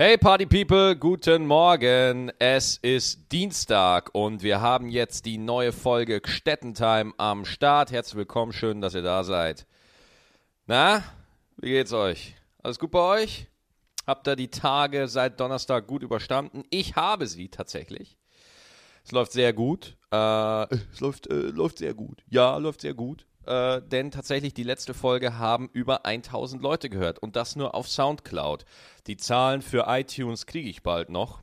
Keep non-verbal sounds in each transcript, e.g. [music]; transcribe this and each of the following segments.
Hey Party People, guten Morgen. Es ist Dienstag und wir haben jetzt die neue Folge Gstettentime am Start. Herzlich willkommen, schön, dass ihr da seid. Na, wie geht's euch? Alles gut bei euch? Habt ihr die Tage seit Donnerstag gut überstanden? Ich habe sie tatsächlich. Es läuft sehr gut. Äh, es läuft, äh, läuft sehr gut. Ja, läuft sehr gut äh, denn tatsächlich die letzte Folge haben über 1000 Leute gehört und das nur auf Soundcloud. Die Zahlen für iTunes kriege ich bald noch.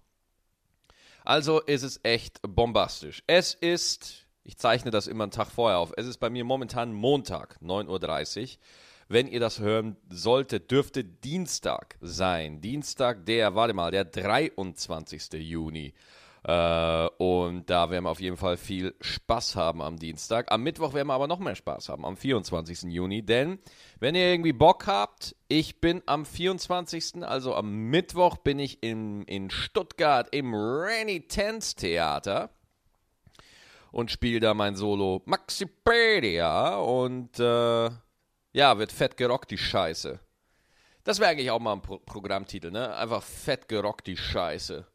Also ist es echt bombastisch. Es ist, ich zeichne das immer einen Tag vorher auf, es ist bei mir momentan Montag, 9.30 Uhr. Wenn ihr das hören solltet, dürfte Dienstag sein. Dienstag, der, warte mal, der 23. Juni. Äh, und da werden wir auf jeden Fall viel Spaß haben am Dienstag. Am Mittwoch werden wir aber noch mehr Spaß haben, am 24. Juni. Denn, wenn ihr irgendwie Bock habt, ich bin am 24., also am Mittwoch, bin ich in, in Stuttgart im Renitence Theater und spiele da mein Solo Maxipedia und äh, ja, wird fett gerockt, die Scheiße. Das wäre eigentlich auch mal ein Pro Programmtitel, ne? Einfach fett gerockt, die Scheiße.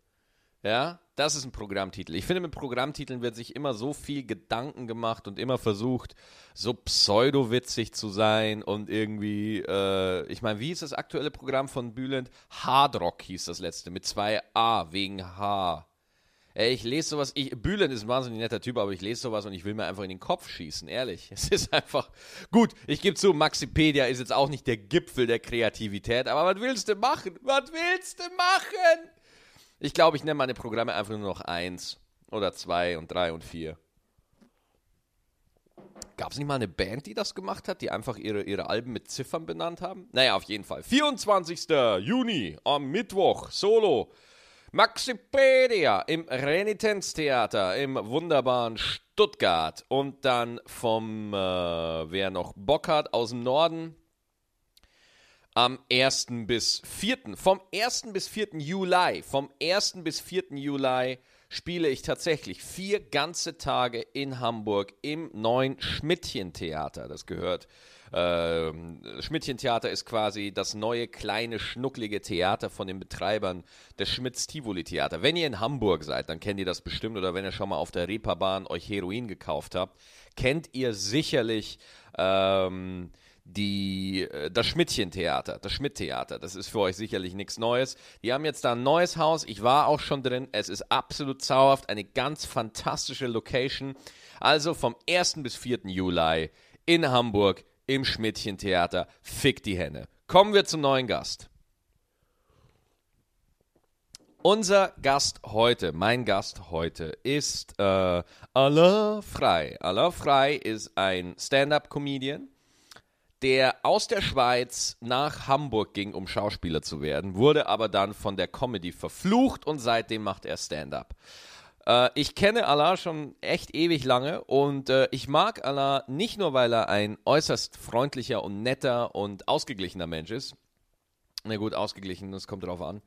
Ja, das ist ein Programmtitel. Ich finde, mit Programmtiteln wird sich immer so viel Gedanken gemacht und immer versucht, so pseudo-witzig zu sein und irgendwie, äh, ich meine, wie ist das aktuelle Programm von Bülent? Hardrock hieß das letzte, mit zwei A wegen H. Ey, ich lese sowas, ich, Bülent ist ein wahnsinnig netter Typ, aber ich lese sowas und ich will mir einfach in den Kopf schießen, ehrlich. [laughs] Es ist einfach, gut, ich gebe zu, Maxipedia ist jetzt auch nicht der Gipfel der Kreativität, aber was willst du machen? Was willst du machen? Ich glaube, ich nenne meine Programme einfach nur noch eins oder zwei und drei und vier. Gab es nicht mal eine Band, die das gemacht hat, die einfach ihre, ihre Alben mit Ziffern benannt haben? Naja, auf jeden Fall. 24. Juni am Mittwoch, Solo. Maxipedia im Renitenztheater im wunderbaren Stuttgart. Und dann vom, äh, wer noch Bock hat, aus dem Norden, am 1. bis 4. Vom 1. bis 4. Juli, vom 1. bis 4. Juli spiele ich tatsächlich vier ganze Tage in Hamburg im neuen Schmidtchen-Theater. Das gehört. Äh, Schmidtchen-Theater ist quasi das neue kleine schnucklige Theater von den Betreibern des Schmitz-Tivoli-Theater. Wenn ihr in Hamburg seid, dann kennt ihr das bestimmt oder wenn ihr schon mal auf der Reeperbahn euch Heroin gekauft habt, kennt ihr sicherlich ähm, die, äh, das Schmidtchen-Theater, das Schmidt-Theater. Das ist für euch sicherlich nichts Neues. Die haben jetzt da ein neues Haus. Ich war auch schon drin. Es ist absolut zauberhaft. Eine ganz fantastische Location. Also vom 1. bis 4. Juli in Hamburg im Schmidtchen-Theater. Fick die Henne. Kommen wir zum neuen Gast. Unser Gast heute, mein Gast heute, ist äh, Alain Frey. Alain Frey ist ein Stand-up-Comedian der aus der Schweiz nach Hamburg ging, um Schauspieler zu werden, wurde aber dann von der Comedy verflucht und seitdem macht er Stand-up. Äh, ich kenne Allah schon echt ewig lange und äh, ich mag Allah nicht nur, weil er ein äußerst freundlicher und netter und ausgeglichener Mensch ist. Na gut, ausgeglichen, das kommt drauf an.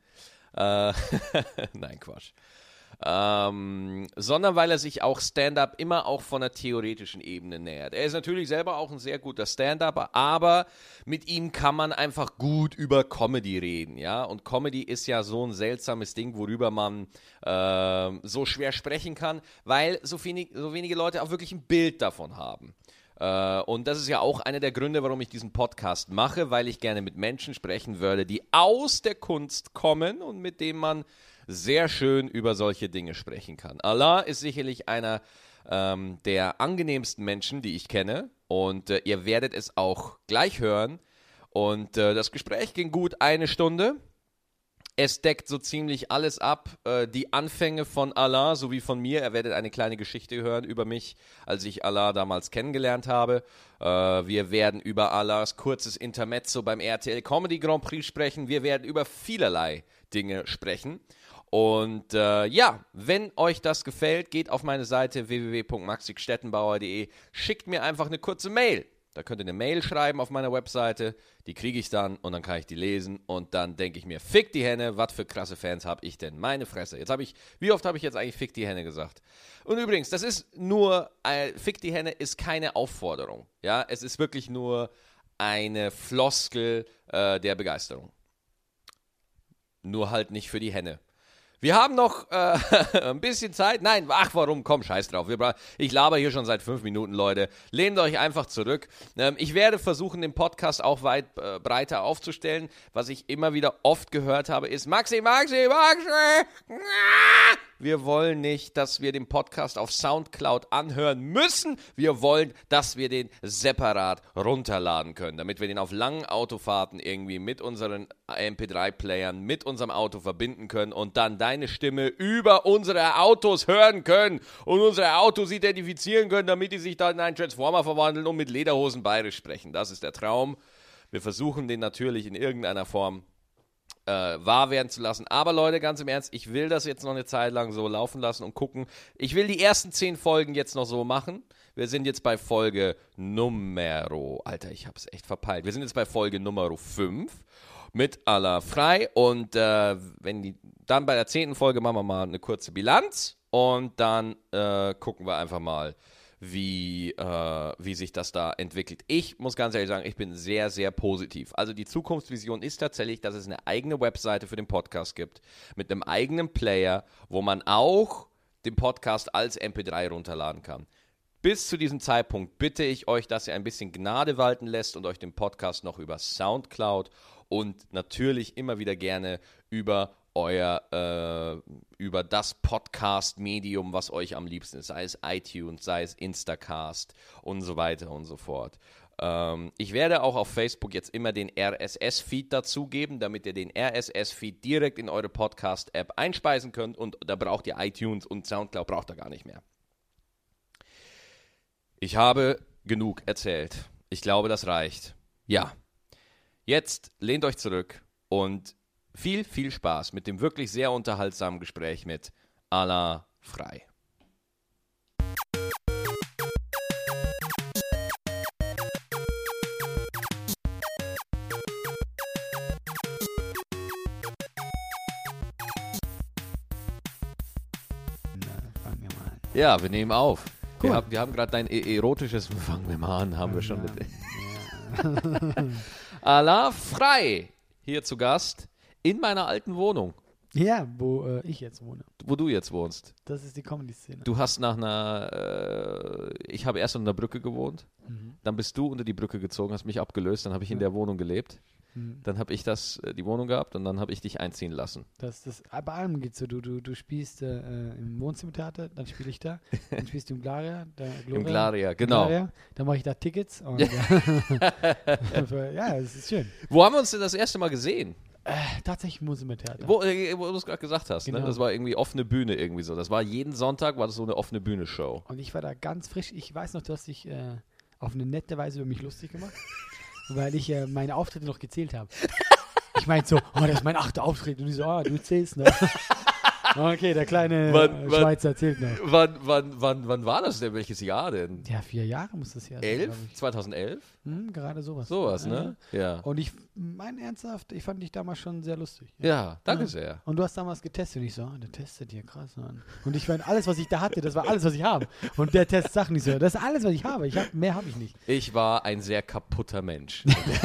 Äh, [laughs] Nein, Quatsch ähm, sondern weil er sich auch Stand-up immer auch von der theoretischen Ebene nähert. Er ist natürlich selber auch ein sehr guter Stand-Upper, aber mit ihm kann man einfach gut über Comedy reden, ja. Und Comedy ist ja so ein seltsames Ding, worüber man äh, so schwer sprechen kann, weil so, wenig, so wenige Leute auch wirklich ein Bild davon haben. Uh, und das ist ja auch einer der Gründe, warum ich diesen Podcast mache, weil ich gerne mit Menschen sprechen würde, die aus der Kunst kommen und mit denen man sehr schön über solche Dinge sprechen kann. Allah ist sicherlich einer ähm, der angenehmsten Menschen, die ich kenne. Und äh, ihr werdet es auch gleich hören. Und äh, das Gespräch ging gut eine Stunde. Es deckt so ziemlich alles ab. Äh, die Anfänge von Allah sowie von mir. Er werdet eine kleine Geschichte hören über mich, als ich Allah damals kennengelernt habe. Äh, wir werden über Allahs kurzes Intermezzo beim RTL Comedy Grand Prix sprechen. Wir werden über vielerlei Dinge sprechen. Und äh, ja, wenn euch das gefällt, geht auf meine Seite www.maxikstettenbauer.de, schickt mir einfach eine kurze Mail. Da könnt ihr eine Mail schreiben auf meiner Webseite, die kriege ich dann und dann kann ich die lesen und dann denke ich mir, fick die Henne, was für krasse Fans habe ich denn? Meine Fresse. Jetzt habe ich, wie oft habe ich jetzt eigentlich fick die Henne gesagt? Und übrigens, das ist nur, äh, fick die Henne ist keine Aufforderung. Ja, es ist wirklich nur eine Floskel äh, der Begeisterung. nur halt nicht für die Henne. Wir haben noch äh, [laughs] ein bisschen Zeit. Nein, ach warum? Komm, scheiß drauf. Ich laber hier schon seit fünf Minuten, Leute. Lehnt euch einfach zurück. Ähm, ich werde versuchen, den Podcast auch weit äh, breiter aufzustellen. Was ich immer wieder oft gehört habe, ist Maxi, Maxi, Maxi. Wir wollen nicht, dass wir den Podcast auf Soundcloud anhören müssen. Wir wollen, dass wir den separat runterladen können, damit wir den auf langen Autofahrten irgendwie mit unseren MP3-Playern, mit unserem Auto verbinden können und dann deine Stimme über unsere Autos hören können und unsere Autos identifizieren können, damit die sich dann in einen Transformer verwandeln und mit Lederhosen bayerisch sprechen. Das ist der Traum. Wir versuchen den natürlich in irgendeiner Form äh, wahr werden zu lassen. Aber Leute, ganz im Ernst, ich will das jetzt noch eine Zeit lang so laufen lassen und gucken. Ich will die ersten zehn Folgen jetzt noch so machen. Wir sind jetzt bei Folge Numero. Alter, ich hab's echt verpeilt. Wir sind jetzt bei Folge Numero 5 mit aller frei. Und äh, wenn die, dann bei der zehnten Folge machen wir mal eine kurze Bilanz und dann äh, gucken wir einfach mal, wie, äh, wie sich das da entwickelt. Ich muss ganz ehrlich sagen, ich bin sehr, sehr positiv. Also die Zukunftsvision ist tatsächlich, dass es eine eigene Webseite für den Podcast gibt, mit einem eigenen Player, wo man auch den Podcast als MP3 runterladen kann. Bis zu diesem Zeitpunkt bitte ich euch, dass ihr ein bisschen Gnade walten lässt und euch den Podcast noch über SoundCloud und natürlich immer wieder gerne über euer äh, über das Podcast-Medium, was euch am liebsten ist, sei es iTunes, sei es Instacast und so weiter und so fort. Ähm, ich werde auch auf Facebook jetzt immer den RSS-Feed dazugeben, damit ihr den RSS-Feed direkt in eure Podcast-App einspeisen könnt und da braucht ihr iTunes und Soundcloud braucht ihr gar nicht mehr. Ich habe genug erzählt. Ich glaube, das reicht. Ja. Jetzt lehnt euch zurück und viel, viel Spaß mit dem wirklich sehr unterhaltsamen Gespräch mit Alain Frei. Ja, wir nehmen auf. Cool. Wir haben, haben gerade dein e- erotisches [laughs] Fangen wir mal an, haben wir schon mit Ja. [laughs] Alain Frei hier zu Gast in meiner alten Wohnung, ja, wo äh, ich jetzt wohne. wo du jetzt wohnst. Das ist die Comedy-Szene. Du hast nach einer, äh, ich habe erst unter der Brücke gewohnt, Mhm. dann bist du unter die Brücke gezogen, hast mich abgelöst, dann habe ich in der Wohnung gelebt, Mhm. dann habe ich das, äh, die Wohnung gehabt und dann habe ich dich einziehen lassen. Das, das, bei allem geht's so. Du, du, du spielst äh, im Wohnzimmertheater, dann spiele ich da. [laughs] Dann spielst du im Glaria. Da, Gloria, Im Glaria, genau. Glaria. Dann mache ich da Tickets. Und, ja, [laughs] ja, es ist schön. Wo haben wir uns denn das erste Mal gesehen? Äh, tatsächlich im Wohnzimmertheater. Wo, äh, wo du es gerade gesagt hast, ne? Genau. das war irgendwie offene Bühne irgendwie so. Das war jeden Sonntag, war das so eine offene Bühne-Show. Und ich war da ganz frisch. Ich weiß noch, du hast dich äh, auf eine nette Weise über mich lustig gemacht, [laughs] weil ich äh, meine Auftritte noch gezählt habe. Ich meinte so, oh, das ist mein achter Auftritt. Und ich so, ah, du zählst noch. okay, der kleine [laughs] Wann- äh, wann- Schweizer zählt noch. Wann, wann, wann, wann war das denn? Welches Jahr denn? Ja, vier Jahre muss das ja sein. Elf? glaub ich. 2011? Hm, gerade sowas. Sowas, Ja. ne? Ja. Und ich, mein ernsthaft, ich fand dich damals schon sehr lustig. Ja, danke Ja. sehr. Und du hast damals getestet und ich so, ah, der testet hier krass an. Und ich meine, alles, was ich da hatte, das war alles, was ich habe. Und der Test sagt nicht so, das ist alles, was ich habe. Ich hab, mehr habe ich nicht. Ich war ein sehr kaputter Mensch [laughs]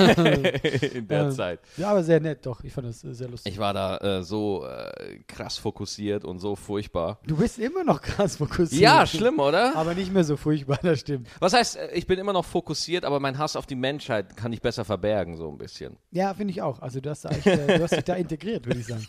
in der Ähm, Zeit. Ja, aber sehr nett, doch. Ich fand das äh, sehr lustig. Ich war da äh, so äh, krass fokussiert und so furchtbar. du bist immer noch krass fokussiert. Ja, schlimm, oder? Aber nicht mehr so furchtbar, das stimmt. Was heißt, äh, ich bin immer noch fokussiert, aber mein Hass auf die Menschheit kann ich besser verbergen, so ein bisschen. Ja, finde ich auch. Also du hast, da echt, äh, du hast dich da integriert, würde ich sagen.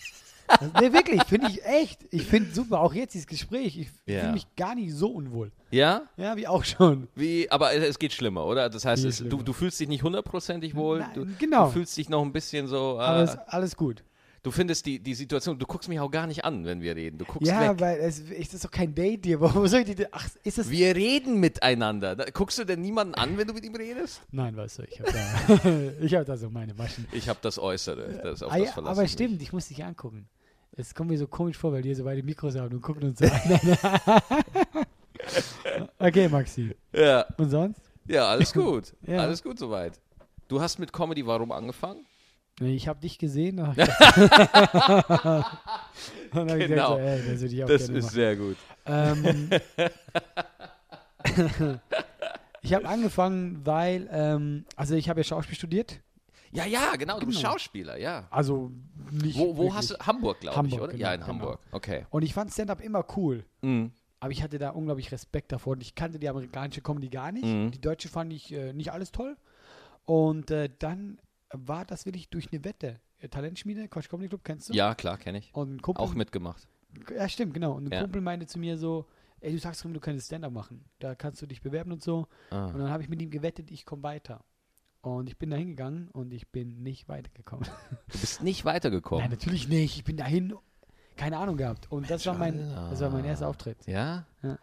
Also, nee, wirklich, finde ich echt. Ich finde super, auch jetzt dieses Gespräch. Ich Ja. fühle mich gar nicht so unwohl. Ja? Ja, wie auch schon. Wie, aber es geht schlimmer, oder? Das heißt, es, du, du fühlst dich nicht hundertprozentig wohl. Nein, du, genau. du fühlst dich noch ein bisschen so. Äh, Alles, alles gut. Du findest die, die Situation, du guckst mich auch gar nicht an, wenn wir reden. Du guckst Ja, weg. weil es ist doch kein Date hier. [laughs] Wo soll ich die, ach, ist das. Wir reden miteinander. Da, guckst du denn niemanden an, wenn du mit ihm redest? Nein, weißt du, ich habe da, [laughs] ich hab da so meine Maschen. Ich habe das Äußere. Das auf Ah, das verlassen aber mich. stimmt, ich muss dich angucken. Es kommt mir so komisch vor, weil hier so beide Mikros haben und gucken uns so an. [laughs] okay, Maxi. Ja, Und sonst? ja, alles gut. Ja. Alles gut soweit. Du hast mit Comedy Warum angefangen? Ich habe dich gesehen. [laughs] [laughs] Und hab Genau. so, ey, das Das ist machen. sehr gut. Ähm, [laughs] ich habe angefangen, weil, ähm, also ich habe ja Schauspiel studiert. Ja, ja, genau, du bist Genau. Schauspieler, ja. Also nicht Wo, wo hast du, Hamburg, glaube ich, oder? genau, ja, in genau. Hamburg, okay. Und ich fand Stand-Up immer cool. Mhm. Aber ich hatte da unglaublich Respekt davor. Und ich kannte die amerikanische Comedy gar nicht. Mhm. Die deutsche fand ich äh, nicht alles toll. Und äh, dann war das wirklich durch eine Wette. Äh, Talentschmiede, Quatsch Comedy Club, kennst du? Ja, klar, kenne ich. Und ein Kumpel, Auch mitgemacht. Ja, stimmt, genau. Und ein Ja. Kumpel meinte zu mir so, ey, du sagst du könntest Stand-Up machen. Da kannst du dich bewerben und so. Ah. Und dann habe ich mit ihm gewettet, ich komme weiter. Und ich bin da hingegangen und ich bin nicht weitergekommen. Du bist nicht weitergekommen. Nein, natürlich nicht. Ich bin dahin, keine Ahnung gehabt. Und das war mein, das war mein erster Auftritt. Ja? Ja.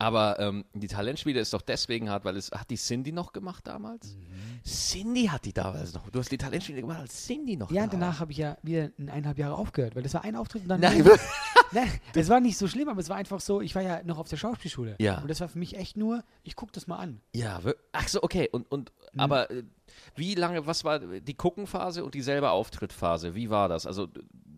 Aber ähm, die Talentschmiede ist doch deswegen hart, weil es hat die Cindy noch gemacht damals? Mhm. Cindy hat die damals noch. Du hast die Talentschmiede gemacht, als Cindy noch Ja, danach habe ich ja wieder in eineinhalb Jahre aufgehört, weil das war ein Auftritt und dann. Nein, [laughs] Nein, es war nicht so schlimm, aber es war einfach so, ich war ja noch auf der Schauspielschule. Ja. Und das war für mich echt nur, ich gucke das mal an. Ja, ach so, okay. Und, und Mhm. aber äh, wie lange, was war die Guckenphase und dieselbe Auftrittphase? Wie war das? Also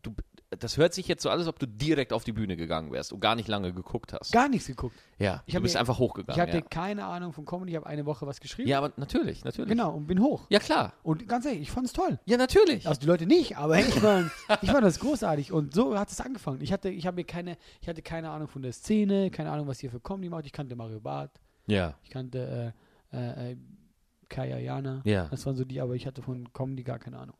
du, das hört sich jetzt so an, als ob du direkt auf die Bühne gegangen wärst und gar nicht lange geguckt hast. Gar nichts geguckt. ja, Ich du bist mir- einfach hochgegangen. Ich hatte ja. keine Ahnung von Comedy, ich habe eine Woche was geschrieben. ja, aber natürlich, natürlich. Genau, und bin hoch. Ja, klar. Und ganz ehrlich, ich fand es toll. Ja, natürlich. Also die Leute nicht, aber ich fand, [laughs] ich fand das großartig. Und so hat es angefangen. Ich hatte, ich habe mir keine, ich hatte keine Ahnung von der Szene, keine Ahnung, was ihr für Comedy macht. Ich kannte Mario Barth, Ja. ich kannte äh, äh, äh, Kaya Jana. Ja. Das waren so die, aber ich hatte von Comedy gar keine Ahnung.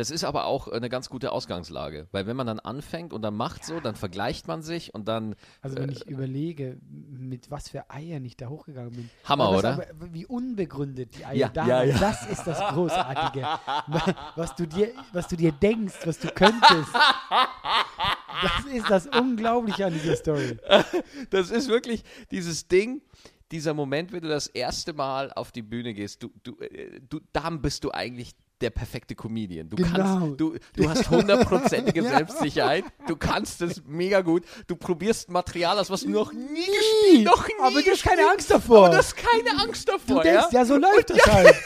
Das ist aber auch eine ganz gute Ausgangslage, weil wenn man dann anfängt und dann macht so, dann vergleicht man sich und dann Also wenn ich überlege, mit was für Eiern ich da hochgegangen bin. Hammer, oder? Aber, wie unbegründet die Eier Ja, da ja, ja. Das ist das Großartige. [laughs] was, du dir, was du dir denkst, was du könntest. Das ist das Unglaubliche an dieser Story. [laughs] Das ist wirklich dieses Ding, dieser Moment, wenn du das erste Mal auf die Bühne gehst, du, du, äh, du dann bist du eigentlich der perfekte Comedian. Du Genau. kannst, du, du hast hundertprozentige [laughs] Ja. Selbstsicherheit, du kannst es mega gut, du probierst Material aus, was du noch nie gespielt, noch nie Aber du hast keine Angst davor. Aber du hast keine Angst Du davor, denkst, ja? ja, so läuft das halt. [laughs]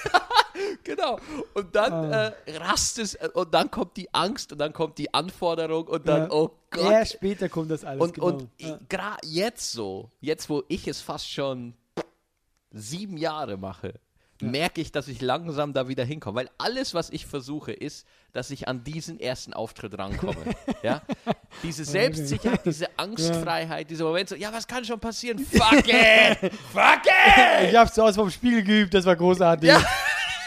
Genau. Und dann Ah. äh, rastest äh, und dann kommt die Angst und dann kommt die Anforderung und dann, Ja. oh Gott. Erst später kommt das alles. Und, genau. und gerade jetzt so, jetzt wo ich es fast schon sieben Jahre mache, merke ich, dass ich langsam da wieder hinkomme. Weil alles, was ich versuche, ist, dass ich an diesen ersten Auftritt rankomme. [laughs] ja? Diese Selbstsicherheit, diese Angstfreiheit, dieser Moment so, ja, was kann schon passieren? Fuck it! [laughs] Fuck it! ich hab's aus vom Spiegel geübt, das war großartig. Ja.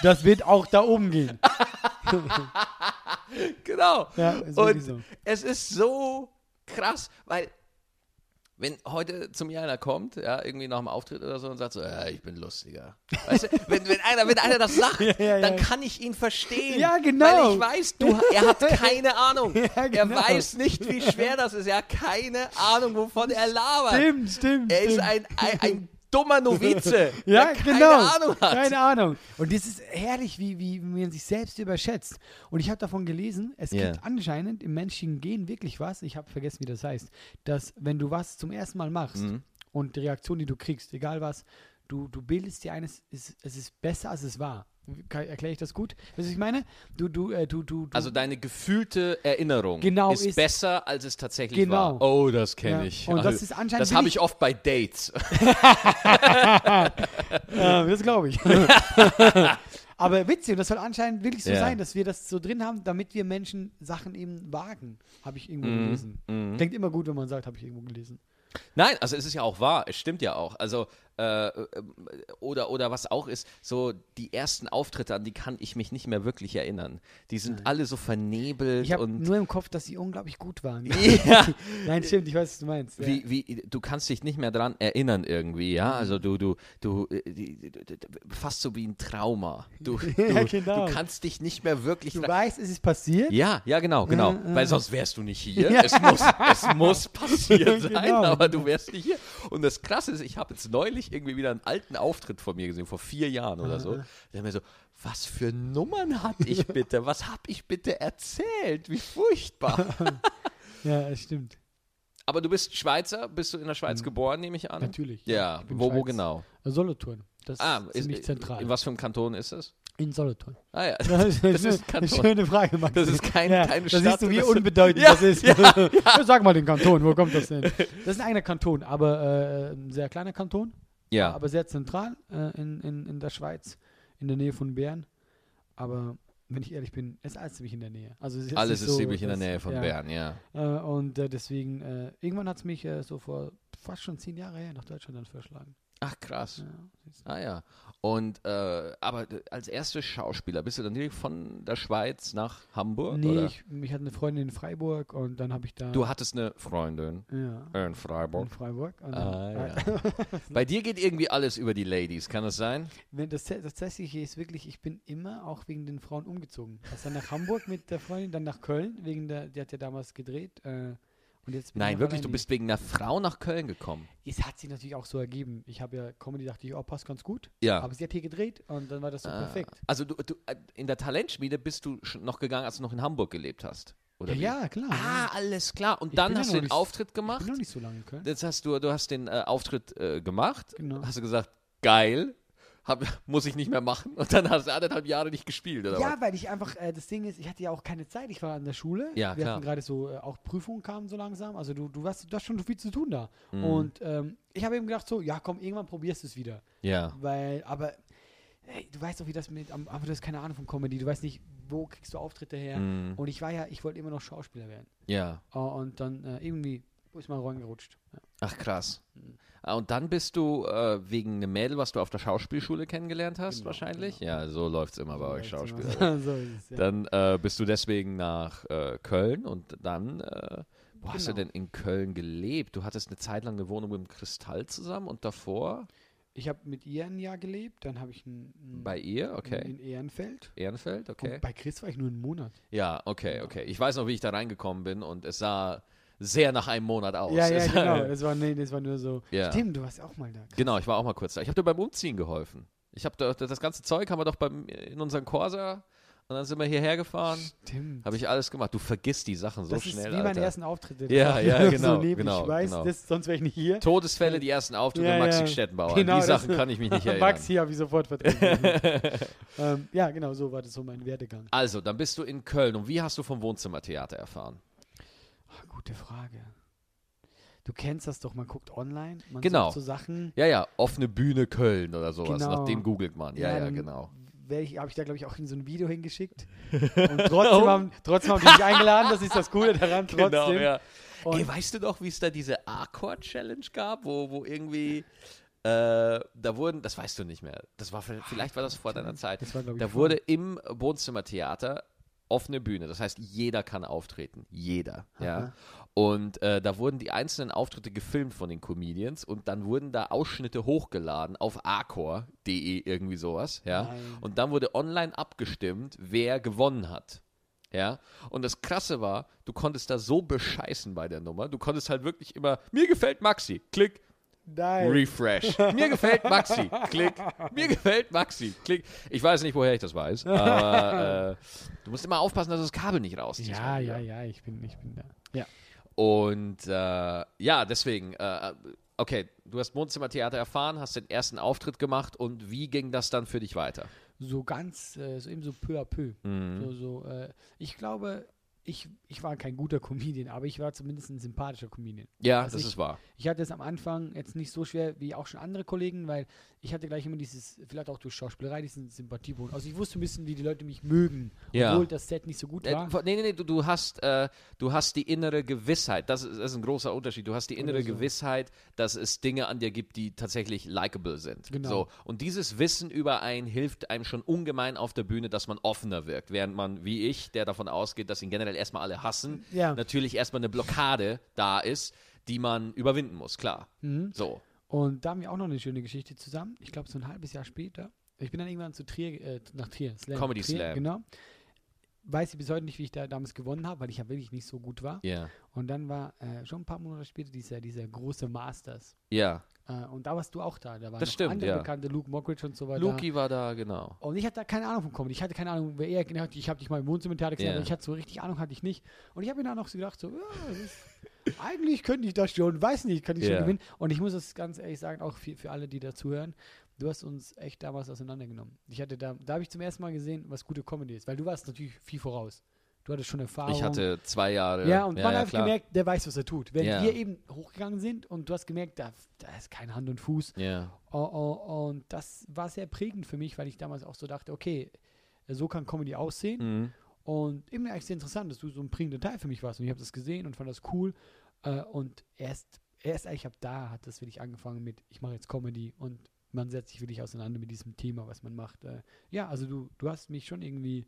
Das wird auch da oben gehen. [laughs] Genau. Ja, wirklich und so. es ist so krass, weil wenn heute zu mir einer kommt, ja, irgendwie nach dem Auftritt oder so und sagt so, ja, ich bin lustiger. Weißt du, wenn, wenn, einer, wenn einer das sagt, [laughs] Ja, ja, dann kann ich ihn verstehen. Ja, genau. Weil ich weiß, du, er hat [laughs] keine Ahnung. Ja, Er genau. weiß nicht, wie schwer das ist. Er hat keine Ahnung, wovon er labert. Stimmt, stimmt. Er ist ein, ein, ein dummer Novize, [laughs] Ja, der keine genau. Ahnung hat. Keine Ahnung. Und das ist herrlich, wie, wie man sich selbst überschätzt. Und ich habe davon gelesen, es Ja. gibt anscheinend im menschlichen Gen wirklich was, ich habe vergessen, wie das heißt, dass wenn du was zum ersten Mal machst Mhm. und die Reaktion, die du kriegst, egal was, du, du bildest dir eines, es, es ist besser, als es war. Erkläre ich das gut? Was ich meine? Du, du, äh, du, du, du Also deine gefühlte Erinnerung Genau, ist, ist- besser, als es tatsächlich Genau. war. Oh, das kenne Ja, ich. und das Also, ist anscheinend Das habe ich oft bei Dates. [laughs] [laughs] Ja, das glaube ich. [laughs] Aber witzig, und das soll anscheinend wirklich so Ja. sein, dass wir das so drin haben, damit wir Menschen Sachen eben wagen. Habe ich irgendwo Mhm, gelesen. mhm. Klingt immer gut, wenn man sagt, habe ich irgendwo gelesen. Nein, also es ist ja auch wahr, es stimmt ja auch. Also, äh, äh, oder, oder was auch ist, so die ersten Auftritte, an die kann ich mich nicht mehr wirklich erinnern. Die sind alle so vernebelt Ich habe nur im Kopf, dass sie unglaublich gut waren. [laughs] Ja. [laughs] Nein, stimmt, ich weiß, was du meinst. Ja. wie, wie, du kannst dich nicht mehr dran erinnern irgendwie, ja? Mhm. Also du, du, du, äh, fast so wie ein Trauma. Du, [laughs] Ja, du, genau. du kannst dich nicht mehr wirklich Du weißt, es ist passiert. Ja, ja, genau, genau. Ja, ja. Weil sonst wärst du nicht hier. Ja. Es, muss, es muss passiert sein, Genau. aber du wärst nicht hier. Und das Krasse ist, ich habe jetzt neulich irgendwie wieder einen alten Auftritt von mir gesehen, vor vier Jahren oder so. Der mir so, was für Nummern hatte ich [laughs] bitte? Was habe ich bitte erzählt? Wie furchtbar. [laughs] Ja, es stimmt. Aber du bist Schweizer, bist du in der Schweiz geboren, nehme ich an? Natürlich. Ja, wo, wo genau? Solothurn. Das Ah, ist ziemlich zentral. In was für einem Kanton ist es? In Solothurn. Ah ja, [laughs] Das ist, das ist ein eine Kanton. schöne Frage, Max. Das ist kein- ja, keine Da Stadt, siehst du, wie das- unbedeutend Ja, das ist. Sag mal den Kanton, wo kommt das denn? Das ist ein eigener Kanton, aber äh, ein sehr kleiner Kanton, Ja. aber sehr zentral äh, in, in, in der Schweiz, in der Nähe von Bern. Aber wenn ich ehrlich bin, ist alles ziemlich in der Nähe. Also es ist Alles ist so, ziemlich in der Nähe von ja. Bern, ja. Äh, und äh, deswegen, äh, irgendwann hat es mich äh, so vor fast schon zehn Jahre her nach Deutschland dann verschlagen. Ach, krass. Ja. Ah ja. Und äh, aber als erster Schauspieler bist du dann direkt von der Schweiz nach Hamburg? nee, oder? ich, ich hatte eine Freundin in Freiburg und dann habe ich da. Du hattest eine Freundin ja, in in Freiburg. Freiburg. Und Ah, ja. [laughs] Bei dir geht irgendwie alles über die Ladies, kann es sein? Wenn das, das Tatsächliche ist wirklich, ich bin immer auch wegen den Frauen umgezogen. Also dann nach Hamburg mit der Freundin, dann nach Köln, wegen der, die hat ja damals gedreht. Äh, ich Nein, wirklich, du bist wegen einer Frau nach Köln gekommen. Es hat sich natürlich auch so ergeben. Ich habe ja Comedy, dachte ich, oh, passt ganz gut. Ja. Aber sie hat hier gedreht und dann war das so Ah. perfekt. Also du, du, äh, in der Talentschmiede bist du noch gegangen, als du noch in Hamburg gelebt hast. Oder wie? Ja, klar. Ah, alles klar. Und Ich dann ja hast du den nicht- Auftritt ich gemacht. bin noch nicht so lange in Köln. Jetzt hast du, du hast den äh, Auftritt äh, gemacht. Genau. Hast du gesagt, geil, hab, [laughs] muss ich nicht mehr machen. Und dann hast du anderthalb Jahre nicht gespielt, oder Ja, was? weil ich einfach, äh, das Ding ist, ich hatte ja auch keine Zeit. Ich war an der Schule. Ja, Wir klar. hatten gerade so, äh, auch Prüfungen kamen so langsam. Also du, du, hast, du hast schon viel zu tun da. Mhm. Und ähm, ich habe eben gedacht so, ja komm, irgendwann probierst du es wieder. Ja. Weil, aber ey, du weißt doch, wie das mit, am- aber du hast keine Ahnung von Comedy. Du weißt nicht, wo kriegst du Auftritte her. Mhm. Und ich war ja, ich wollte immer noch Schauspieler werden. Ja. Oh, und dann äh, irgendwie ist mal reingerutscht. Ja. Ach, krass. Ah, Und dann bist du äh, wegen einem Mädel, was du auf der Schauspielschule kennengelernt hast, Genau, wahrscheinlich? genau. Ja, so läuft es immer bei euch So Schauspieler. [laughs] so ist ja. Dann äh, bist du deswegen nach äh, Köln und dann, äh, wo hast du Genau. denn in Köln gelebt? Du hattest eine Zeit lang eine Wohnung mit dem Kristall zusammen und davor Ich habe mit ihr ein Jahr gelebt, dann habe ich ein, ein bei ihr, okay. in Ehrenfeld. Ehrenfeld, okay. Und bei Chris war ich nur einen Monat. Ja, okay, okay. Ich weiß noch, wie ich da reingekommen bin und es sah sehr nach einem Monat aus. Ja, ja, [laughs] genau. Das war, nee, das war nur so. Ja. Stimmt, du warst auch mal da. Genau, ich war auch mal kurz da. Ich habe dir beim Umziehen geholfen. Ich habe da- das ganze Zeug haben wir doch beim, in unseren Corsa und dann sind wir hierher gefahren. Stimmt. Habe ich alles gemacht. Du vergisst die Sachen so das schnell, ist wie meine Alter. ersten Auftritte. Ja, Das ja, [laughs] genau, So neblig. genau, ich weiß, genau. Das, sonst wäre ich nicht hier. Todesfälle, die ersten Auftritte, Ja, Maxi ja. Stettenbauer. Genau, die das- Sachen kann ich mich nicht erinnern. Max hier habe ich sofort vertreten. [laughs] ähm, ja, genau, so war das so mein Werdegang. Also, dann bist du in Köln. Und wie hast du vom Wohnzimmertheater erfahren? Ach, gute Frage. Du kennst das doch, man guckt online, man Genau. sucht so Sachen. Ja, ja, offene Bühne Köln oder sowas. Genau. Nach dem googelt man. Ja, ja, dann genau. Ich, habe ich da, glaube ich, auch in so ein Video hingeschickt. [laughs] Und trotzdem haben, trotzdem haben die mich eingeladen, das ist das Coole daran. [laughs] Trotzdem. Genau, ja. Und- Ey, weißt du doch, wie es da diese A-Chord-Challenge gab, wo, wo irgendwie, äh, da wurden, das weißt du nicht mehr, das war, vielleicht war das vor deiner Zeit, war, da wurde im Wohnzimmertheater offene Bühne, das heißt, jeder kann auftreten, jeder, ja. Und äh, da wurden die einzelnen Auftritte gefilmt von den Comedians und dann wurden da Ausschnitte hochgeladen auf acor.de, irgendwie sowas, ja. Nein. Und dann wurde online abgestimmt, wer gewonnen hat. Ja, und das Krasse war, du konntest da so bescheißen bei der Nummer. Du konntest halt wirklich immer, mir gefällt Maxi, klick, Nein. refresh. [laughs] Mir gefällt Maxi, klick. Mir gefällt Maxi, klick. Ich weiß nicht, woher ich das weiß, aber äh, du musst immer aufpassen, dass du das Kabel nicht rausziehst. Ja, ja, ja, ich bin, ich bin da. Ja. Und äh, ja, deswegen, äh, okay, du hast Wohnzimmertheater erfahren, hast den ersten Auftritt gemacht und wie ging das dann für dich weiter? So ganz, äh, so eben so peu à peu. Mhm. So, so, äh, ich glaube, ich, ich war kein guter Comedian, aber ich war zumindest ein sympathischer Comedian. Ja, Also das ich- ist wahr. Ich hatte es am Anfang jetzt nicht so schwer wie auch schon andere Kollegen, weil ich hatte gleich immer dieses, vielleicht auch durch Schauspielerei, diesen Sympathiebonus. Also ich wusste ein bisschen, wie die Leute mich mögen, Ja. obwohl das Set nicht so gut Äh, war. nee, nee, nee, du, du, hast, äh, du hast die innere Gewissheit. Das ist, das ist ein großer Unterschied. Du hast die innere so. Gewissheit, dass es Dinge an dir gibt, die tatsächlich likable sind. Genau. So. Und dieses Wissen über einen hilft einem schon ungemein auf der Bühne, dass man offener wirkt. Während man, wie ich, der davon ausgeht, dass ihn generell erstmal alle hassen, Ja. natürlich erstmal eine Blockade da ist, die man überwinden muss, klar. Mhm. So. Und da haben wir auch noch eine schöne Geschichte zusammen. Ich glaube, so ein halbes Jahr später. Ich bin dann irgendwann zu Trier, äh, nach Trier. Slam. Comedy Trier, Slam. Genau. Weiß ich bis heute nicht, wie ich da damals gewonnen habe, weil ich ja wirklich nicht so gut war. Ja. Und dann war äh, schon ein paar Monate später dieser, dieser große Masters. Ja. Äh, und da warst du auch da. Da waren Das stimmt, andere ja. bekannte, Luke Mockridge und so weiter. Luki war da, genau. Und ich hatte da keine Ahnung von Comedy. Ich hatte keine Ahnung, wer er genau Ich habe dich mal im Wohnzimmertheater gesehen, Ja. aber ich hatte so richtig Ahnung, hatte ich nicht. Und ich habe mir dann noch so gedacht, so, ja, das ist, eigentlich könnte ich das schon, weiß nicht, kann ich Ja. schon gewinnen. Und ich muss das ganz ehrlich sagen, auch für, für alle, die da zuhören, du hast uns echt damals auseinandergenommen. Ich hatte da, da habe ich zum ersten Mal gesehen, was gute Comedy ist, weil du warst natürlich viel voraus. Du hattest schon Erfahrung. Ich hatte zwei Jahre. Ja, und man hat klar. gemerkt, der weiß, was er tut. Wenn Ja. wir eben hochgegangen sind und du hast gemerkt, da, da ist kein Hand und Fuß, Ja. Oh, oh, und das war sehr prägend für mich, weil ich damals auch so dachte, okay, so kann Comedy aussehen. Mhm. Und eben eigentlich sehr interessant, dass du so ein prägender Teil für mich warst. Und ich habe das gesehen und fand das cool. Äh, und erst, erst eigentlich ab da hat das wirklich angefangen mit, ich mache jetzt Comedy und man setzt sich wirklich auseinander mit diesem Thema, was man macht. Äh, ja, also du, du hast mich schon irgendwie,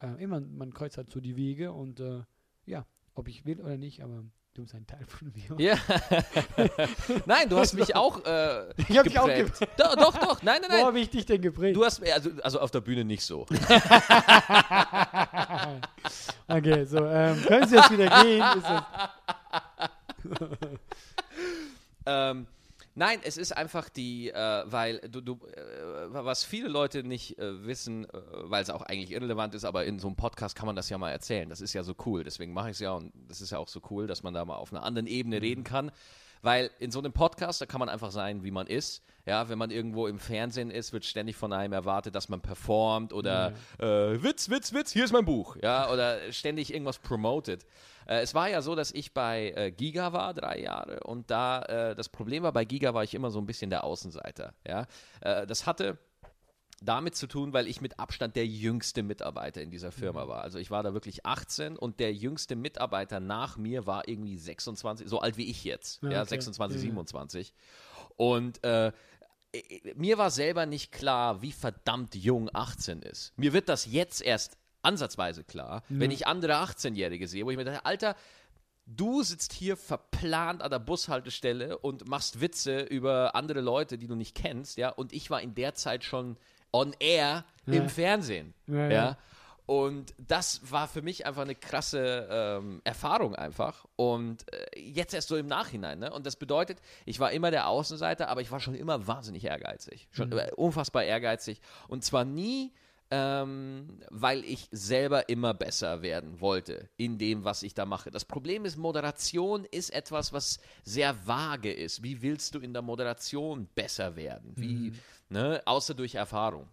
äh, immer, man kreuzt halt so die Wege und äh, ja, ob ich will oder nicht, aber du bist ein Teil von mir. Ja. [laughs] nein, du hast mich auch äh, [laughs] Ich hab dich auch geprägt. Doch, doch, doch. Nein, nein, Wo nein. habe ich dich denn geprägt? Du hast also, also auf der Bühne nicht so. [laughs] okay, so, ähm, können Sie jetzt wieder gehen? Ähm, nein, es ist einfach die, äh, weil du, du äh, was viele Leute nicht äh, wissen, äh, weil es auch eigentlich irrelevant ist, aber in so einem Podcast kann man das ja mal erzählen. Das ist ja so cool. Deswegen mache ich es ja und das ist ja auch so cool, dass man da mal auf einer anderen Ebene reden kann. Weil in so einem Podcast, da kann man einfach sein, wie man ist. Ja, wenn man irgendwo im Fernsehen ist, wird ständig von einem erwartet, dass man performt oder äh, Witz, Witz, Witz, hier ist mein Buch. Ja, oder ständig irgendwas promotet. Äh, es war ja so, dass ich bei äh, Giga war, drei Jahre, und da äh, das Problem war, bei Giga war ich immer so ein bisschen der Außenseiter. Ja, äh, das hatte damit zu tun, weil ich mit Abstand der jüngste Mitarbeiter in dieser Firma war. Also ich war da wirklich 18 und der jüngste Mitarbeiter nach mir war irgendwie 26, so alt wie ich jetzt, Ja, ja, okay. 26, Ja, ja. 27. Und äh, mir war selber nicht klar, wie verdammt jung 18 ist. Mir wird das jetzt erst ansatzweise klar, wenn ich andere 18-Jährige sehe, wo ich mir dachte, Alter, du sitzt hier verplant an der Bushaltestelle und machst Witze über andere Leute, die du nicht kennst, ja, und ich war in der Zeit schon on air Ja. im Fernsehen, Ja, ja. Und das war für mich einfach eine krasse ähm, Erfahrung einfach. Und äh, jetzt erst so im Nachhinein. Ne? Und das bedeutet, ich war immer der Außenseiter, aber ich war schon immer wahnsinnig ehrgeizig. Schon äh, unfassbar ehrgeizig. Und zwar nie, ähm, weil ich selber immer besser werden wollte in dem, was ich da mache. Das Problem ist, Moderation ist etwas, was sehr vage ist. Wie willst du in der Moderation besser werden? Wie, ne? Außer durch Erfahrung.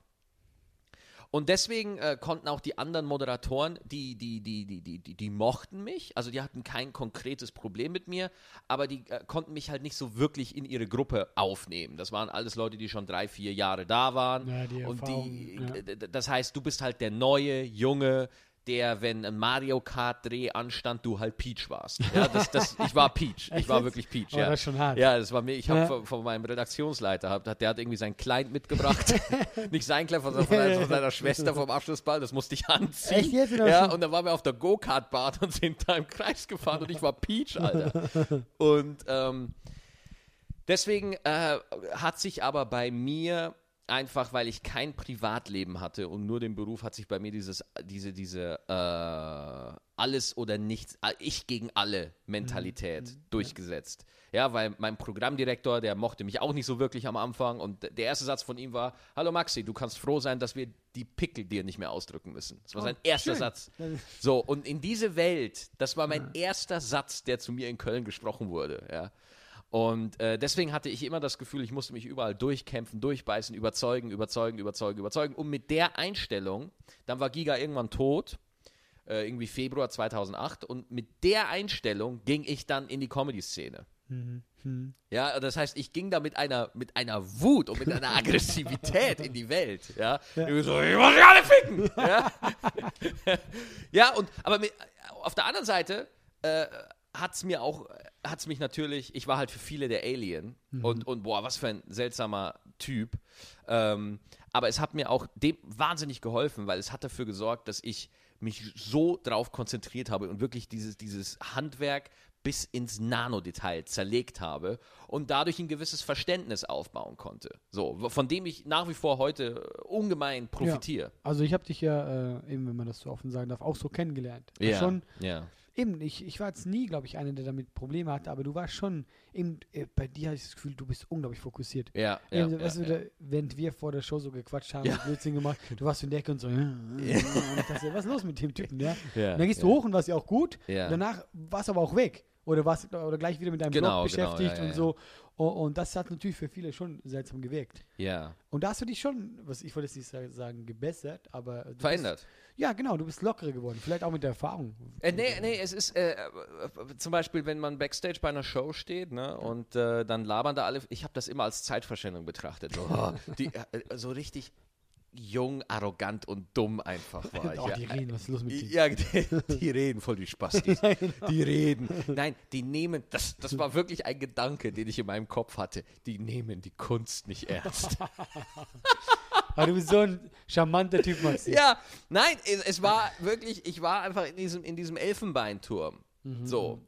Und deswegen äh, konnten auch die anderen Moderatoren, die, die, die, die, die, die, die mochten mich, also die hatten kein konkretes Problem mit mir, aber die äh, konnten mich halt nicht so wirklich in ihre Gruppe aufnehmen. Das waren alles Leute, die schon drei, vier Jahre da waren. Ja, die und die, ja. das heißt, du bist halt der neue, junge, der, wenn ein Mario Kart-Dreh anstand, du halt Peach warst. Ja, das, das, ich war Peach. Ich war wirklich Peach. Oh, ja. das schon hart. Ja, das war mir, ich habe Ja. von, von meinem Redaktionsleiter, hab, der hat irgendwie sein Kleid mitgebracht. [laughs] Nicht sein Kleid, sondern von, seiner- von seiner Schwester vom Abschlussball, das musste ich anziehen. Echt jetzt? Ja, und dann waren wir auf der Go-Kart-Bahn und sind da im Kreis gefahren und ich war Peach, Alter. [laughs] Und ähm, deswegen äh, hat sich aber bei mir einfach, weil ich kein Privatleben hatte und nur den Beruf, hat sich bei mir dieses, diese, diese äh, alles oder nichts, äh, ich gegen alle Mentalität durchgesetzt. Ja, weil mein Programmdirektor, der mochte mich auch nicht so wirklich am Anfang und der erste Satz von ihm war, hallo Maxi, du kannst froh sein, dass wir die Pickel dir nicht mehr ausdrücken müssen. Das war sein erster schön. Satz. So, und in diese Welt, das war mein erster Satz, der zu mir in Köln gesprochen wurde, ja. Und äh, deswegen hatte ich immer das Gefühl, ich musste mich überall durchkämpfen, durchbeißen, überzeugen, überzeugen, überzeugen, überzeugen. Und mit der Einstellung, dann war Giga irgendwann tot, äh, irgendwie Februar 2008. Und mit der Einstellung ging ich dann in die Comedy-Szene. Ja, das heißt, ich ging da mit einer, mit einer Wut und mit einer [laughs] Aggressivität in die Welt. Ja, Ich so, ich muss alle ficken. Ja, [laughs] ja und aber mit, auf der anderen Seite äh, hat es mir auch, hat es mich natürlich, ich war halt für viele der Alien und, und boah, was für ein seltsamer Typ. Ähm, aber es hat mir auch dem wahnsinnig geholfen, weil es hat dafür gesorgt, dass ich mich so drauf konzentriert habe und wirklich dieses, dieses Handwerk bis ins Nanodetail zerlegt habe und dadurch ein gewisses Verständnis aufbauen konnte. So, von dem ich nach wie vor heute ungemein profitiere. Also ich habe dich ja, äh, eben wenn man das so offen sagen darf, auch so kennengelernt. War Schon, ja. Eben, ich, ich war jetzt nie, glaube ich, einer, der damit Probleme hatte, aber du warst schon, eben, äh, bei dir habe ich das Gefühl, du bist unglaublich fokussiert. Ja, ja, Eben, ja, weißt du, ja. da, während wir vor der Show so gequatscht haben, Ja. und Blödsinn gemacht, [laughs] du warst in der Ecke und so, ja, ja, ja. und dachte, was ist los mit dem Typen, ja? Ja, dann gehst ja. du hoch und warst ja auch gut, Ja. danach warst du aber auch weg. Oder warst oder gleich wieder mit deinem Genau, Blog genau, beschäftigt ja, ja, und so. Und, das hat natürlich für viele schon seltsam gewirkt. ja. Und da hast du dich schon, was ich wollte jetzt nicht sa- sagen, gebessert, aber Verändert. Bist, ja, genau, du bist lockerer geworden. Vielleicht auch mit der Erfahrung. Äh, nee, nee, es ist äh, äh, zum Beispiel, wenn man Backstage bei einer Show steht, ne, und äh, dann labern da alle, ich habe das immer als Zeitverschwendung betrachtet. So, [laughs] oh, die, äh, so richtig jung, arrogant und dumm einfach war. [laughs] Oh, ich. die reden, was ist los mit denen? Ja, die, [laughs] die reden voll die Spastis. [laughs] genau. Die reden. Nein, die nehmen, das, das war wirklich ein Gedanke, den ich in meinem Kopf hatte. Die nehmen die Kunst nicht ernst. Aber du bist so ein charmanter Typ, Maxi. ja, nein, es, es war wirklich, ich war einfach in diesem, in diesem Elfenbeinturm. Mhm. So.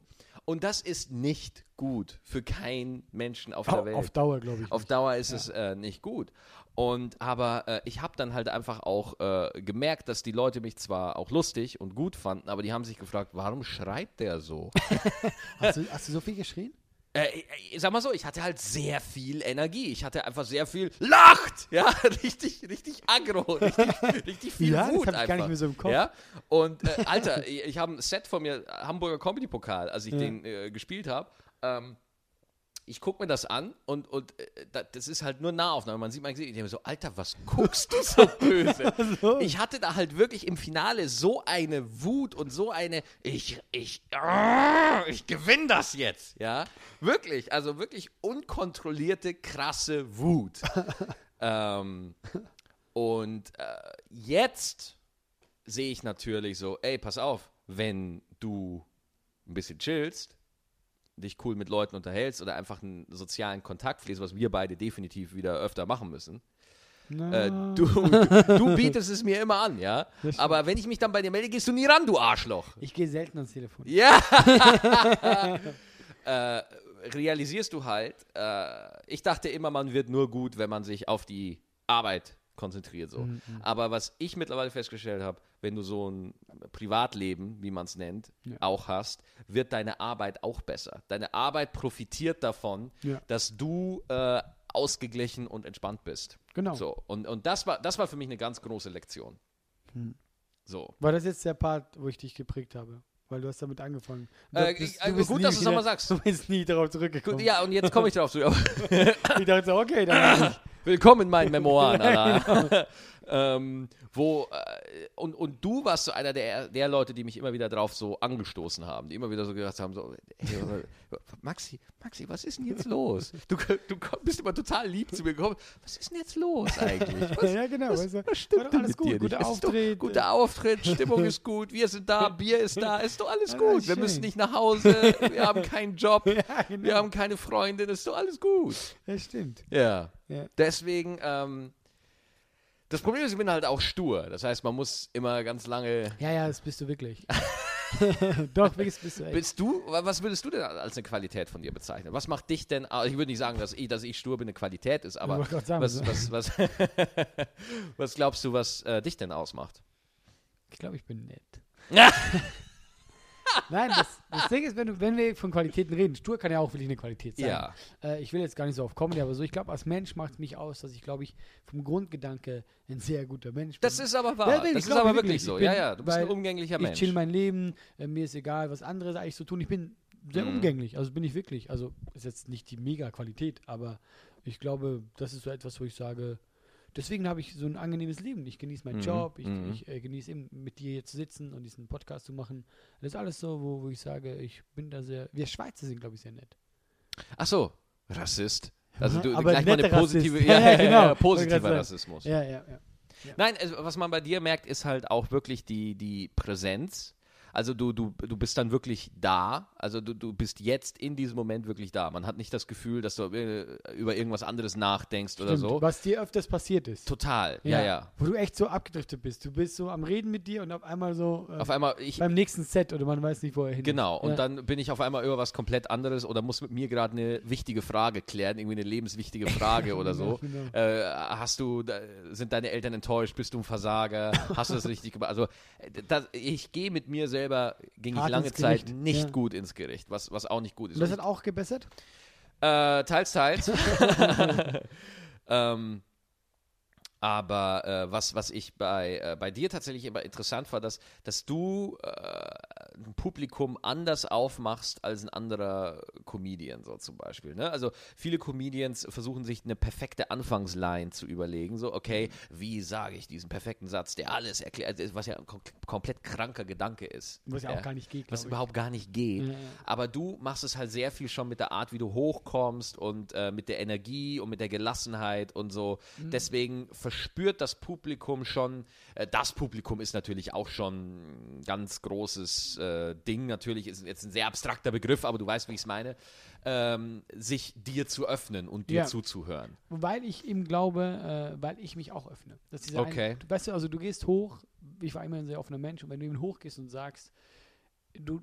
Und das ist nicht gut für keinen Menschen auf Au- der Welt. Auf Dauer, glaube ich. Auf nicht. Dauer ist es äh, nicht gut. Und aber äh, ich habe dann halt einfach auch äh, gemerkt, dass die Leute mich zwar auch lustig und gut fanden, aber die haben sich gefragt, warum schreit der so? [laughs] Hast du, hast du so viel geschrien? äh, ich sag mal so, ich hatte halt sehr viel Energie. Ich hatte einfach sehr viel lacht, ja, [laughs] richtig, richtig aggro, richtig, richtig viel Ja, das Wut hab ich einfach. gar nicht mehr so im Kopf. Ja, und äh, Alter, [laughs] ich, ich habe ein Set von mir, Hamburger Comedy Pokal, als ich Ja. den äh, gespielt habe. Ähm, ich gucke mir das an und, und äh, da- das ist halt nur Nahaufnahme. Man sieht mein Gesicht. Ich denke mir so, Alter, was guckst du so [laughs] böse? Ich hatte da halt wirklich im Finale so eine Wut und so eine, ich, ich, ah, ich gewinne das jetzt, ja. Wirklich, also wirklich unkontrollierte, krasse Wut. [laughs] ähm, und äh, jetzt sehe ich natürlich so, ey, pass auf, wenn du ein bisschen chillst, dich cool mit Leuten unterhältst oder einfach einen sozialen Kontakt pflegst, was wir beide definitiv wieder öfter machen müssen. Äh, du, [laughs] du bietest es mir immer an, ja. Aber wenn ich mich dann bei dir melde, gehst du nie ran, du Arschloch. ich gehe selten ans Telefon. Ja. [laughs] äh, realisierst du halt, äh, ich dachte immer, man wird nur gut, wenn man sich auf die Arbeit konzentriert. So. Mhm. Aber was ich mittlerweile festgestellt habe, wenn du so ein Privatleben, wie man es nennt, Ja. auch hast, wird deine Arbeit auch besser. Deine Arbeit profitiert davon, Ja. dass du äh, ausgeglichen und entspannt bist. Genau. So. Und, und das, war, das war für mich eine ganz große Lektion. Hm. So. War das jetzt der Part, wo ich dich geprägt habe? Weil du hast damit angefangen. Du Äh, bist- äh, du gut, dass du es nochmal sagst. [laughs] Du bist nie darauf zurückgekommen. Gut, ja, und jetzt komme ich darauf zu. [laughs] Ich dachte so, okay, dann [laughs] Willkommen in meinen [laughs] Memoiren, Alter. [laughs] ähm, wo, äh, und, und du warst so einer der, der Leute, die mich immer wieder drauf so angestoßen haben, die immer wieder so gesagt haben, so, hey, Maxi, Maxi, was ist denn jetzt los? Du, du bist immer total lieb zu mir gekommen. Was ist denn jetzt los eigentlich? Was, ja, genau. was, du, was stimmt denn alles gut, guter Auftritt. Guter Auftritt, Stimmung [laughs] ist gut, wir sind da, Bier ist da, ist doch alles Ja, gut. Wir müssen nicht nach Hause, wir haben keinen Job, ja, genau. wir haben keine Freundin, ist doch alles gut. ja, stimmt. Ja. Ja. Deswegen, ähm, das Problem ist, ich bin halt auch stur. Das heißt, man muss immer ganz lange. Ja, ja, das bist du wirklich. [laughs] Doch, wirklich bist du echt. Bist du, wa- was würdest du denn als eine Qualität von dir bezeichnen? Was macht dich denn, ah, ich würde nicht sagen, dass ich, dass ich stur bin, eine Qualität ist, aber sagen, was, was, was, [laughs] was glaubst du, was äh, dich denn ausmacht? Ich glaube, ich bin nett. [laughs] Nein, das, das Ding ist, wenn, du, wenn wir von Qualitäten reden, stur kann ja auch wirklich eine Qualität sein. Ja. Äh, ich will jetzt gar nicht so auf Comedy, aber so, ich glaube, als Mensch macht es mich aus, dass ich, glaube ich, vom Grundgedanke ein sehr guter Mensch bin. Das ist aber wahr. Ja, das ist aber ich wirklich so. Ich bin- ja, ja, du bist ein umgänglicher ich Mensch. chill mein Leben, äh, mir ist egal, was andere eigentlich so tun. Ich bin sehr Mhm. umgänglich, also bin ich wirklich. Also ist jetzt nicht die Mega-Qualität, aber ich glaube, das ist so etwas, wo ich sage, deswegen habe ich so ein angenehmes Leben. Ich genieße meinen Mhm, Job, ich, mhm. ich äh, genieße eben mit dir hier zu sitzen und diesen Podcast zu machen. Das ist alles so, wo, wo ich sage, ich bin da sehr, wir Schweizer sind, glaube ich, sehr nett. Ach so, Rassist. Also du, Aber gleich mal eine positive, ja, [laughs] Ja, ja, genau. ja, positiver. Rassismus. Ja, ja, ja. Nein, also, was man bei dir merkt, ist halt auch wirklich die, die Präsenz. Also du, du, du bist dann wirklich da. Also du, du bist jetzt in diesem Moment wirklich da. Man hat nicht das Gefühl, dass du äh, über irgendwas anderes nachdenkst oder Stimmt, so. Was dir öfters passiert ist. Total, ja, ja. Wo du echt so abgedriftet bist. Du bist so am Reden mit dir und auf einmal so äh, Auf einmal, ich, beim nächsten Set oder man weiß nicht, wo er hin Genau, und ja. dann bin ich auf einmal über was komplett anderes oder muss mit mir gerade eine wichtige Frage klären, irgendwie eine lebenswichtige Frage [laughs] oder so. Genau. Äh, hast du, sind deine Eltern enttäuscht, bist du ein Versager, hast du das [laughs] richtig gemacht? Also, äh, das, ich gehe mit mir selber, ging ich Hart lange ins Zeit nicht ja. gut ins Gericht, was, was auch nicht gut ist. Und das hat auch gebessert? äh, teils, teils. [laughs] ähm, aber äh, was, was ich bei, äh, bei dir tatsächlich immer interessant war, dass, dass du äh, ein Publikum anders aufmachst als ein anderer Comedian, so zum Beispiel. Ne? Also viele Comedians versuchen sich eine perfekte Anfangsline zu überlegen. So, okay, wie sage ich diesen perfekten Satz, der alles erklärt, was ja ein kom komplett kranker Gedanke ist. Was ja auch gar nicht geht, Was ich. überhaupt gar nicht geht. Ja. Aber du machst es halt sehr viel schon mit der Art, wie du hochkommst und äh, mit der Energie und mit der Gelassenheit und so. Mhm. Deswegen verspürt das Publikum schon, äh, das Publikum ist natürlich auch schon ein ganz großes äh, Ding. Natürlich ist jetzt ein sehr abstrakter Begriff, aber du weißt, wie ich es meine. Ähm, sich dir zu öffnen und dir Ja. zuzuhören. Weil ich eben glaube, äh, weil ich mich auch öffne. Das ist dieser Okay. Ein, du, weißt du, also du gehst hoch, ich war immer ein sehr offener Mensch, und wenn du eben hochgehst und sagst, du,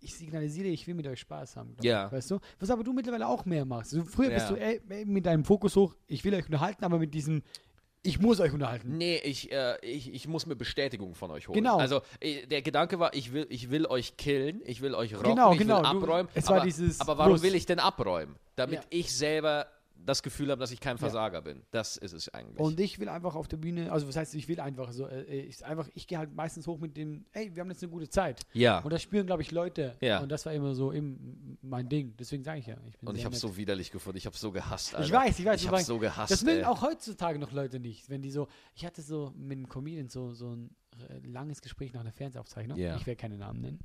ich signalisiere, ich will mit euch Spaß haben. Ja. Ich, weißt du? Was aber du mittlerweile auch mehr machst. Also früher bist Ja. du ey, mit deinem Fokus hoch, ich will euch unterhalten, aber mit diesem, ich muss euch unterhalten. Nee, ich, äh, ich, ich muss mir Bestätigung von euch holen. Genau. Also äh, der Gedanke war, ich will, ich will euch killen, ich will euch rocken, Genau, ich genau, will du- abräumen. es aber, war dieses aber warum Muss. will ich denn abräumen? Damit Ja. ich selber das Gefühl habe, dass ich kein Versager bin. Das ist es eigentlich. Und ich will einfach auf der Bühne, also was heißt, ich will einfach so, äh, ich, einfach, ich gehe halt meistens hoch mit dem, ey, wir haben jetzt eine gute Zeit. ja. Und das spüren, glaube ich, Leute. Ja. Und das war immer so eben mein Ding. Deswegen sage ich ja. Ich bin Und ich habe nett. so widerlich gefunden. Ich habe so gehasst. Alter. Ich weiß, ich weiß. Ich habe weißt- so gehasst. Das mögen auch heutzutage noch Leute nicht, wenn die so. Ich hatte so mit einem Comedian so, so ein äh, langes Gespräch nach einer Fernsehaufzeichnung. Ja. Ich werde keine Namen nennen.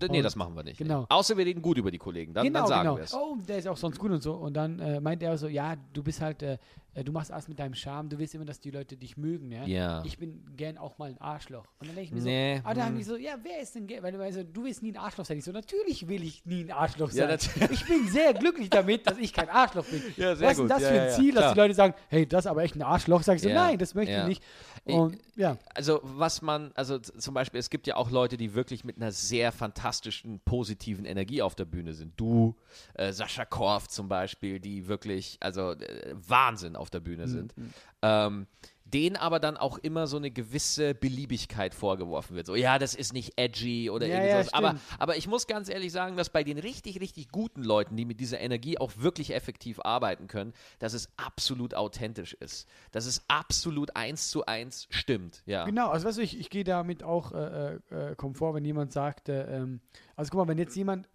D- nee, und- das machen wir nicht. genau. Nee. Außer wir reden gut über die Kollegen. Dann, dann sagen wir es. Oh, der ist auch sonst gut und so. Und dann äh, meint er so, ja, du bist halt, äh, äh, du machst alles mit deinem Charme, du willst immer, dass die Leute dich mögen, ja. Ja. Ich bin gern auch mal ein Arschloch. Und dann denke ich mir Nee, so, ah, dann haben hm. die so, ja, wer ist denn gern? Weil du weißt, du willst nie ein Arschloch sein. Ich so, natürlich will ich nie ein Arschloch Ja, sein. natürlich. ich bin sehr glücklich damit, dass ich kein Arschloch bin. Ja, sehr Was ist das Ja, für ja, ein ja, Ziel, dass die Leute sagen, hey, das ist aber echt ein Arschloch? Sag ich so, Ja, nein, das möchte ja. ich nicht. Und ja, Also was man, also zum Beispiel, es gibt ja auch Leute, die wirklich mit einer sehr fantastischen, positiven Energie auf der Bühne sind. Du, äh, Sascha Korf zum Beispiel, die wirklich, also äh, Wahnsinn auf der Mhm. Bühne sind. Ähm, denen aber dann auch immer so eine gewisse Beliebigkeit vorgeworfen wird. So, ja, das ist nicht edgy oder Ja, irgendwas. ja, aber, aber ich muss ganz ehrlich sagen, dass bei den richtig, richtig guten Leuten, die mit dieser Energie auch wirklich effektiv arbeiten können, dass es absolut authentisch ist. Dass es absolut eins zu eins stimmt. Ja. Genau, also weißt du, ich, ich gehe damit auch äh, äh, Komfort, wenn jemand sagt, äh, ähm, also guck mal, wenn jetzt jemand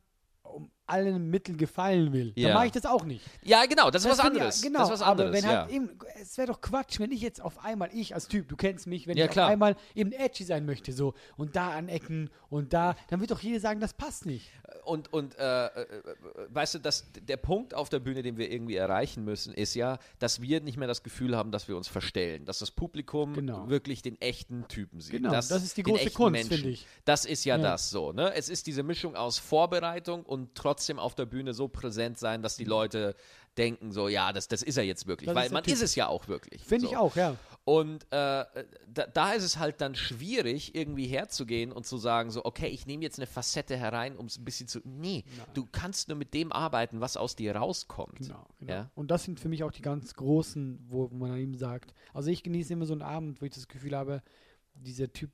um allen Mitteln gefallen will, Ja. dann mache ich das auch nicht. Ja, genau, das ist was finde ich- anderes. genau, das ist was aber anderes, wenn ja. halt eben, es wäre doch Quatsch, wenn ich jetzt auf einmal, ich als Typ, du kennst mich, wenn Ja, ich klar. auf einmal eben edgy sein möchte, so, und da anecken und da, dann wird doch jeder sagen, das passt nicht. Und, und äh, äh, äh, weißt du, dass der Punkt auf der Bühne, den wir irgendwie erreichen müssen, ist ja, dass wir nicht mehr das Gefühl haben, dass wir uns verstellen, dass das Publikum Genau. wirklich den echten Typen sieht. Genau, das ist die große Kunst, finde ich. Das ist ja, Ja. das so, ne? Es ist diese Mischung aus Vorbereitung und trotzdem auf der Bühne so präsent sein, dass die Leute denken so, ja, das, das ist er jetzt wirklich. Das Weil ist man Typ. ist es ja auch wirklich. Finde so. ich auch, ja. Und äh, da, da ist es halt dann schwierig, irgendwie herzugehen und zu sagen, so, okay, ich nehme jetzt eine Facette herein, um es ein bisschen zu. Nee, du kannst nur mit dem arbeiten, was aus dir rauskommt. Genau, genau. Ja? Und das sind für mich auch die ganz großen, wo, wo man eben sagt, also ich genieße immer so einen Abend, wo ich das Gefühl habe, dieser Typ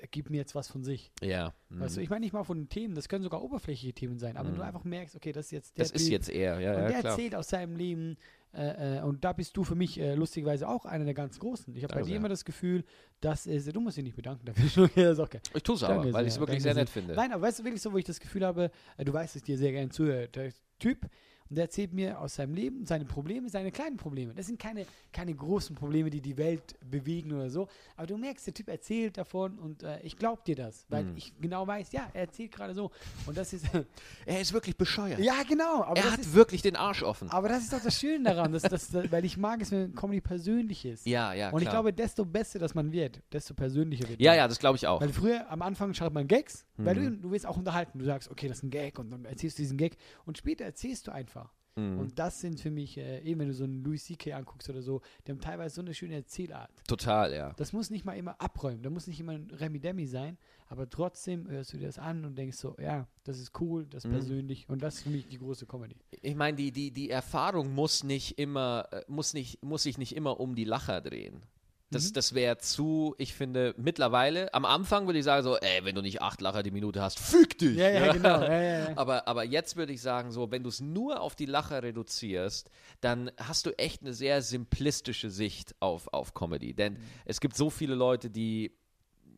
äh, gibt mir jetzt was von sich. Ja. Weißt du, mhm. ich meine nicht mal von den Themen, das können sogar oberflächliche Themen sein, aber wenn du einfach merkst, okay, das ist jetzt der das ist Typ, jetzt er, ja, und ja, der klar. erzählt aus seinem Leben äh, äh, und da bist du für mich äh, lustigerweise auch einer der ganz Großen. Ich habe bei dir immer das Gefühl, dass es, du musst dich nicht bedanken dafür, [laughs] okay, das ist okay. Ich tue es aber, weil ich es wirklich sehr nett finde. Nein, aber weißt du wirklich so, wo ich das Gefühl habe, äh, du weißt, dass ich dir sehr gerne zuhöre, der Typ, und der erzählt mir aus seinem Leben seine Probleme, seine kleinen Probleme. Das sind keine, keine großen Probleme, die die Welt bewegen oder so. Aber du merkst, der Typ erzählt davon und äh, ich glaube dir das, weil Mhm. ich genau weiß, ja, er erzählt gerade so. Und das ist, [laughs] Er ist wirklich bescheuert. ja, genau. Er hat ist, wirklich den Arsch offen. aber das ist doch das Schöne daran, dass, dass, dass, weil ich mag es, wenn Comedy persönlich ist. Ja, ja, und ich klar. glaube, desto besser das man wird, desto persönlicher wird ja, man. ja, das glaube ich auch. Weil früher am Anfang schreibt man Gags, weil Mhm. du, du willst auch unterhalten. Du sagst, okay, das ist ein Gag und dann erzählst du diesen Gag und später erzählst du einfach. Mhm. Und das sind für mich, äh, eben wenn du so einen Louis C.K. anguckst oder so, die haben teilweise so eine schöne Erzählart. Total, ja. Das muss nicht mal immer abräumen, da muss nicht immer ein Remi-Demi sein, aber trotzdem hörst du dir das an und denkst so, ja, das ist cool, das ist Mhm. persönlich und das ist für mich die große Comedy. Ich meine, die, die, die Erfahrung muss nicht immer, äh, muss nicht, muss sich nicht immer um die Lacher drehen. Das, Mhm. das wäre zu, ich finde, mittlerweile, am Anfang würde ich sagen so, ey, wenn du nicht acht Lacher die Minute hast, füg dich. Ja, ja, genau. [laughs] Ja, ja, ja. Aber, aber jetzt würde ich sagen, so, wenn du es nur auf die Lacher reduzierst, dann hast du echt eine sehr simplistische Sicht auf, auf Comedy. Denn Mhm. es gibt so viele Leute, die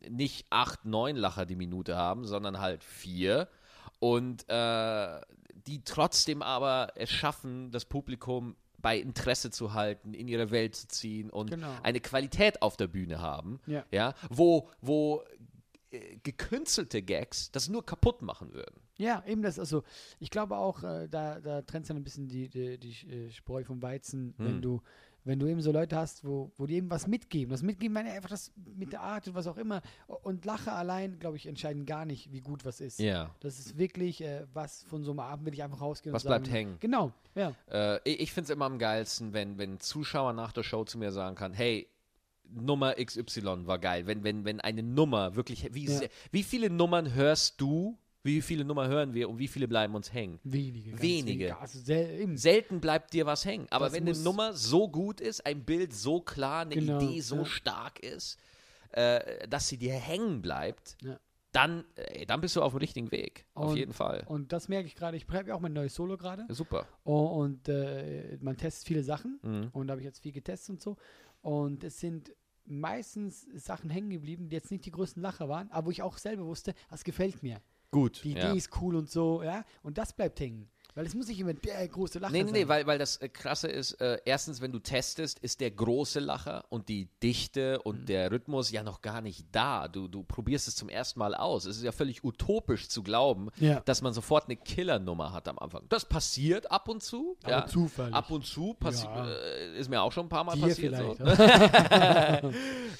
nicht acht, neun Lacher die Minute haben, sondern halt vier. Und äh, die trotzdem aber es schaffen, das Publikum bei Interesse zu halten, in ihre Welt zu ziehen und Genau. eine Qualität auf der Bühne haben, Ja. ja, wo, wo äh, gekünstelte Gags das nur kaputt machen würden. Ja, eben das, also ich glaube auch, äh, da, da trennst du dann ein bisschen die, die, die äh, Spreu vom Weizen, wenn Hm. du, wenn du eben so Leute hast, wo, wo die eben was mitgeben. Das Mitgeben meine ich einfach das mit der Art und was auch immer. Und Lache allein, glaube ich, entscheiden gar nicht, wie gut was ist. Ja. Das ist wirklich, äh, was von so einem Abend will ich einfach rausgehen Was und sagen. bleibt hängen? Genau, ja. Äh, ich ich finde es immer am geilsten, wenn, wenn ein Zuschauer nach der Show zu mir sagen kann, hey, Nummer XY war geil. Wenn, wenn, wenn eine Nummer wirklich, wie, Ja. sehr- wie viele Nummern hörst du, wie viele Nummern hören wir und wie viele bleiben uns hängen? Wenige. Wenige. Also sel. Selten bleibt dir was hängen. Aber Das wenn eine Nummer so gut ist, ein Bild so klar, eine Genau, Idee so ja. stark ist, äh, dass sie dir hängen bleibt, Ja. dann, äh, dann bist du auf dem richtigen Weg. auf Und- jeden Fall. Und das merke ich gerade. Ich habe ja auch mein neues Solo gerade. Super. Oh, und äh, man testet viele Sachen. Mhm. Und da habe ich jetzt viel getestet und so. Und es sind meistens Sachen hängen geblieben, die jetzt nicht die größten Lacher waren, aber wo ich auch selber wusste, das gefällt mir. Gut. Die Idee ja. ist cool und so, ja. Und das bleibt hängen. Weil es muss nicht immer der große Lacher Nee, nee, sein. nee, weil, weil das äh, Krasse ist, äh, erstens, wenn du testest, ist der große Lacher und die Dichte und Mhm. der Rhythmus ja noch gar nicht da. Du, du probierst es zum ersten Mal aus. Es ist ja völlig utopisch zu glauben, Ja. dass man sofort eine Killernummer hat am Anfang. Das passiert ab und zu. Aber ja. zufällig. Ab und zu passi Ja. äh, ist mir auch schon ein paar Mal Dir passiert. vielleicht. [laughs] So.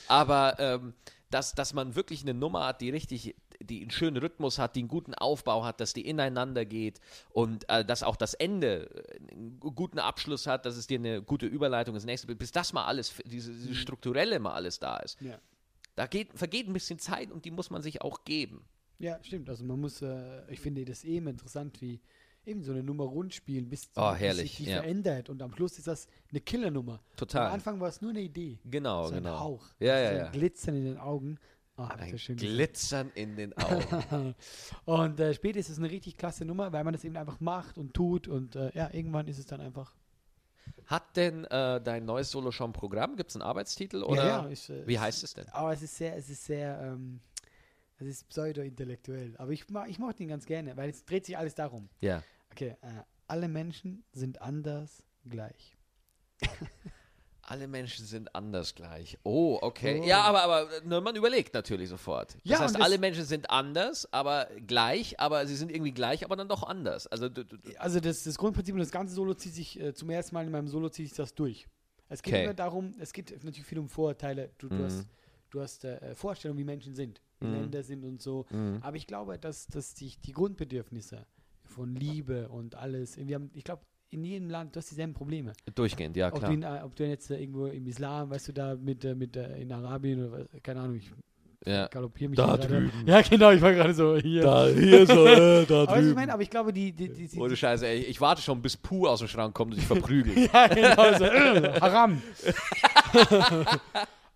Aber ähm, dass, dass man wirklich eine Nummer hat, die richtig, die einen schönen Rhythmus hat, die einen guten Aufbau hat, dass die ineinander geht und äh, dass auch das Ende äh, einen gu- guten Abschluss hat, dass es dir eine gute Überleitung ins nächste, bis das mal alles, diese, diese strukturelle mal alles da ist. ja. Da geht, vergeht ein bisschen Zeit und die muss man sich auch geben. ja, stimmt. Also man muss, äh, ich finde das eben interessant, wie eben so eine Nummer rund spielen, bis, Oh, bis sich die ja. verändert. Und am Schluss ist das eine Killernummer. Total. Am Anfang war es nur eine Idee. Genau, so ein genau. Hauch. Ja, so ja, ein ja. Glitzern in den Augen. Das Ein. Glitzern in den Augen. [laughs] Und äh, später ist es eine richtig klasse Nummer, weil man das eben einfach macht und tut und äh, ja, irgendwann ist es dann einfach. Hat denn äh, dein neues Solo schon ein Programm? Gibt es einen Arbeitstitel? Oder ja, ja, ist, äh, wie heißt es denn? Aber es ist sehr, es ist sehr, ähm, es ist pseudo-intellektuell. Aber ich, ich mochte den ganz gerne, weil es dreht sich alles darum. Ja. Okay, äh, alle Menschen sind anders gleich. [laughs] Alle Menschen sind anders gleich. Oh, okay. Oh. Ja, aber, aber ne, man überlegt natürlich sofort. Das Ja, heißt, das- alle Menschen sind anders, aber gleich, aber sie sind irgendwie gleich, aber dann doch anders. Also Also das, das Grundprinzip und das ganze Solo zieht sich, äh, zum ersten Mal in meinem Solo zieht sich das durch. Es geht Okay. immer darum, es geht natürlich viel um Vorurteile. Du, du Mhm. hast, du hast äh, Vorstellungen, wie Menschen sind, wie Mhm. Länder sind und so. Mhm. Aber ich glaube, dass, dass sich die Grundbedürfnisse von Liebe und alles, wir haben, ich glaube, in jedem Land, du hast dieselben Probleme. durchgehend, ja Ob klar. du, in, äh, ob du jetzt äh, irgendwo im Islam, weißt du, da mit, äh, mit in Arabien oder was- keine Ahnung, ich Ja. galoppiere mich Da drüben. Ja, genau, ich war gerade so hier. hier so, äh, [laughs] da aber ich meine, aber ich glaube, die, die, die, die Ohne Scheiße, ey, ich warte schon, bis Puh aus dem Schrank kommt und sich [laughs] verprügelt. Ja, genau so. äh, [laughs] Haram.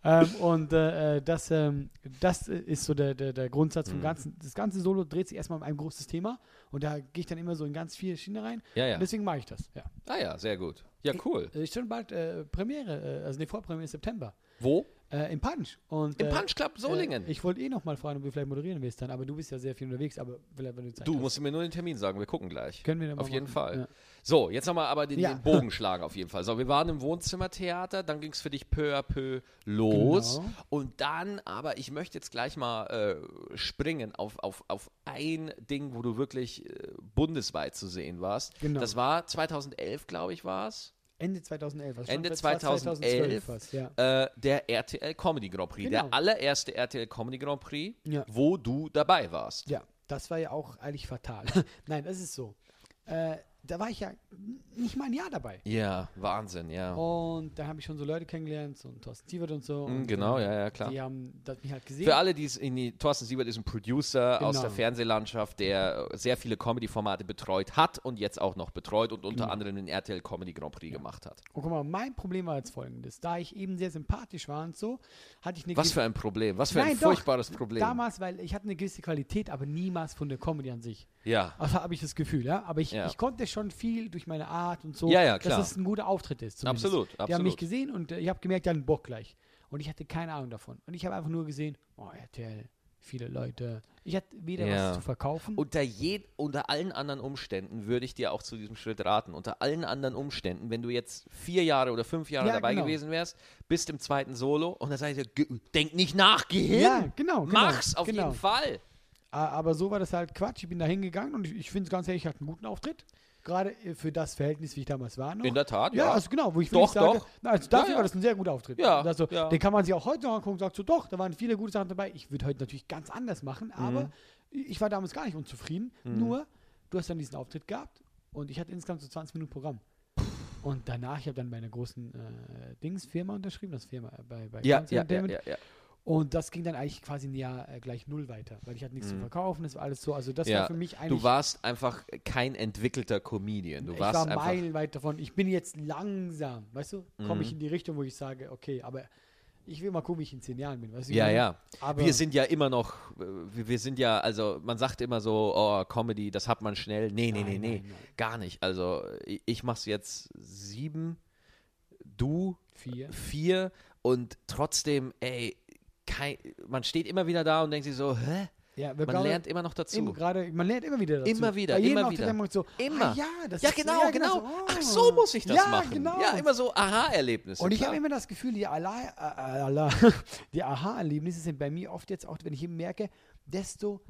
Ähm, und äh, äh, das, ähm, das ist so der, der, der Grundsatz vom Mhm. Ganzen. Das ganze Solo dreht sich erstmal um ein großes Thema und da gehe ich dann immer so in ganz viele Schienen rein. Ja, ja. Und deswegen mache ich das. Ja. Ah ja, sehr gut. Ja, cool. Äh, Ist schon bald äh, Premiere, äh, also eine Vorpremiere im September. Wo? Äh, Im Punch. Und, Im äh, Punch Club Solingen. Äh, ich wollte eh noch mal fragen, ob du vielleicht moderieren willst dann, aber du bist ja sehr viel unterwegs, aber vielleicht, wenn du Zeit du hast, musst mir nur den Termin sagen, wir gucken gleich. können wir dann Auf jeden machen. Fall. Ja. So, jetzt nochmal aber den, Ja. den Bogen schlagen auf jeden Fall. So, wir waren im Wohnzimmertheater, dann ging es für dich peu à peu los. Genau. Und dann, aber ich möchte jetzt gleich mal äh, springen auf, auf, auf ein Ding, wo du wirklich äh, bundesweit zu sehen warst. Genau. Das war 2011, glaube ich, war es. Ende 2011. Also Ende schon fast 2011, fast, ja. Äh, der RTL Comedy Grand Prix. Genau. Der allererste RTL Comedy Grand Prix, Ja. wo du dabei warst. Ja, das war ja auch eigentlich fatal. [laughs] Nein, das ist so. Äh, da war ich ja nicht mal ein Jahr dabei. Ja, Wahnsinn, ja. Und da habe ich schon so Leute kennengelernt, so ein Thorsten Sievert und so. Mm, und, genau, äh, ja, ja, klar. Die haben das mich halt gesehen. Für alle, die es in die, Thorsten Siebert ist ein Producer aus Genau. der Fernsehlandschaft, der sehr viele Comedy-Formate betreut hat und jetzt auch noch betreut und unter Genau. anderem den RTL Comedy Grand Prix gemacht hat. Und guck mal, mein Problem war jetzt folgendes. Da ich eben sehr sympathisch war und so, hatte ich eine Was für ein Problem, was für ein Nein, doch. furchtbares Problem. Damals, weil ich hatte eine gewisse Qualität, aber niemals von der Comedy an sich. Ja, Also habe ich das Gefühl, ja. Aber ich, Ja. ich konnte schon viel durch meine Art und so, Ja, ja, klar. dass es ein guter Auftritt ist. zumindest. Absolut, Die haben mich absolut. gesehen und äh, ich habe gemerkt, die hatten Bock gleich. Und ich hatte keine Ahnung davon. Und ich habe einfach nur gesehen, oh, RTL, viele Leute. Ich hatte weder Ja. was zu verkaufen. Unter, je, unter allen anderen Umständen würde ich dir auch zu diesem Schritt raten. Unter allen anderen Umständen, wenn du jetzt vier Jahre oder fünf Jahre Ja, dabei genau. gewesen wärst, bist im zweiten Solo und dann sag ich dir, "Ge- denk nicht nach, geh hin. Ja, genau, genau, Mach's auf genau. jeden Fall. Aber so war das halt Quatsch. Ich bin da hingegangen und ich, ich finde es ganz ehrlich, ich hatte einen guten Auftritt. Gerade äh, für das Verhältnis, wie ich damals war. Noch. In der Tat, Ja, ja. also genau, wo ich Doch, sage, doch. Na, also dafür Ja, ja. war das ein sehr guter Auftritt. Ja, also, ja. Den kann man sich auch heute noch angucken und sagt so, doch, da waren viele gute Sachen dabei. Ich würde heute natürlich ganz anders machen, Mhm. aber ich war damals gar nicht unzufrieden. Nur, du hast dann diesen Auftritt gehabt und ich hatte insgesamt so 20 Minuten Programm. Und danach, ich habe dann bei einer großen äh, Dings-Firma unterschrieben, das Firma äh, bei, bei ja, ja, ja, ja, ja. Und das ging dann eigentlich quasi ein Jahr äh, gleich null weiter, weil ich hatte nichts zu verkaufen, das war alles so. Also das Mhm. Ja, war für mich eigentlich. Du warst einfach kein entwickelter Comedian. Du ich warst war einfach. meilenweit davon. Ich bin jetzt langsam, weißt du, komme Mhm. ich in die Richtung, wo ich sage, okay, aber ich will mal gucken, wie ich in zehn Jahren bin. Weißt du, Ja, ja. Aber wir sind ja immer noch, äh, wir sind ja, also man sagt immer so, oh, Comedy, das hat man schnell. Nee, nee, nee, Nein, nee, nein, nein. gar nicht. Also ich, ich mach's jetzt sieben, du vier. vier und trotzdem, ey, kein, man steht immer wieder da und denkt sich so, hä? Ja, Man glauben- lernt immer noch dazu. Eben, gerade, man lernt immer wieder dazu. Immer wieder, immer wieder. So, Immer. Ah, ja, ja, genau, ja, genau. so, Ach, ah. so muss ich das ja, machen. Genau. Ja, immer so Aha-Erlebnisse. Und ich habe immer das Gefühl, die äh, Ala- [laughs] die Aha-Erlebnisse sind bei mir oft jetzt auch, wenn ich eben merke, desto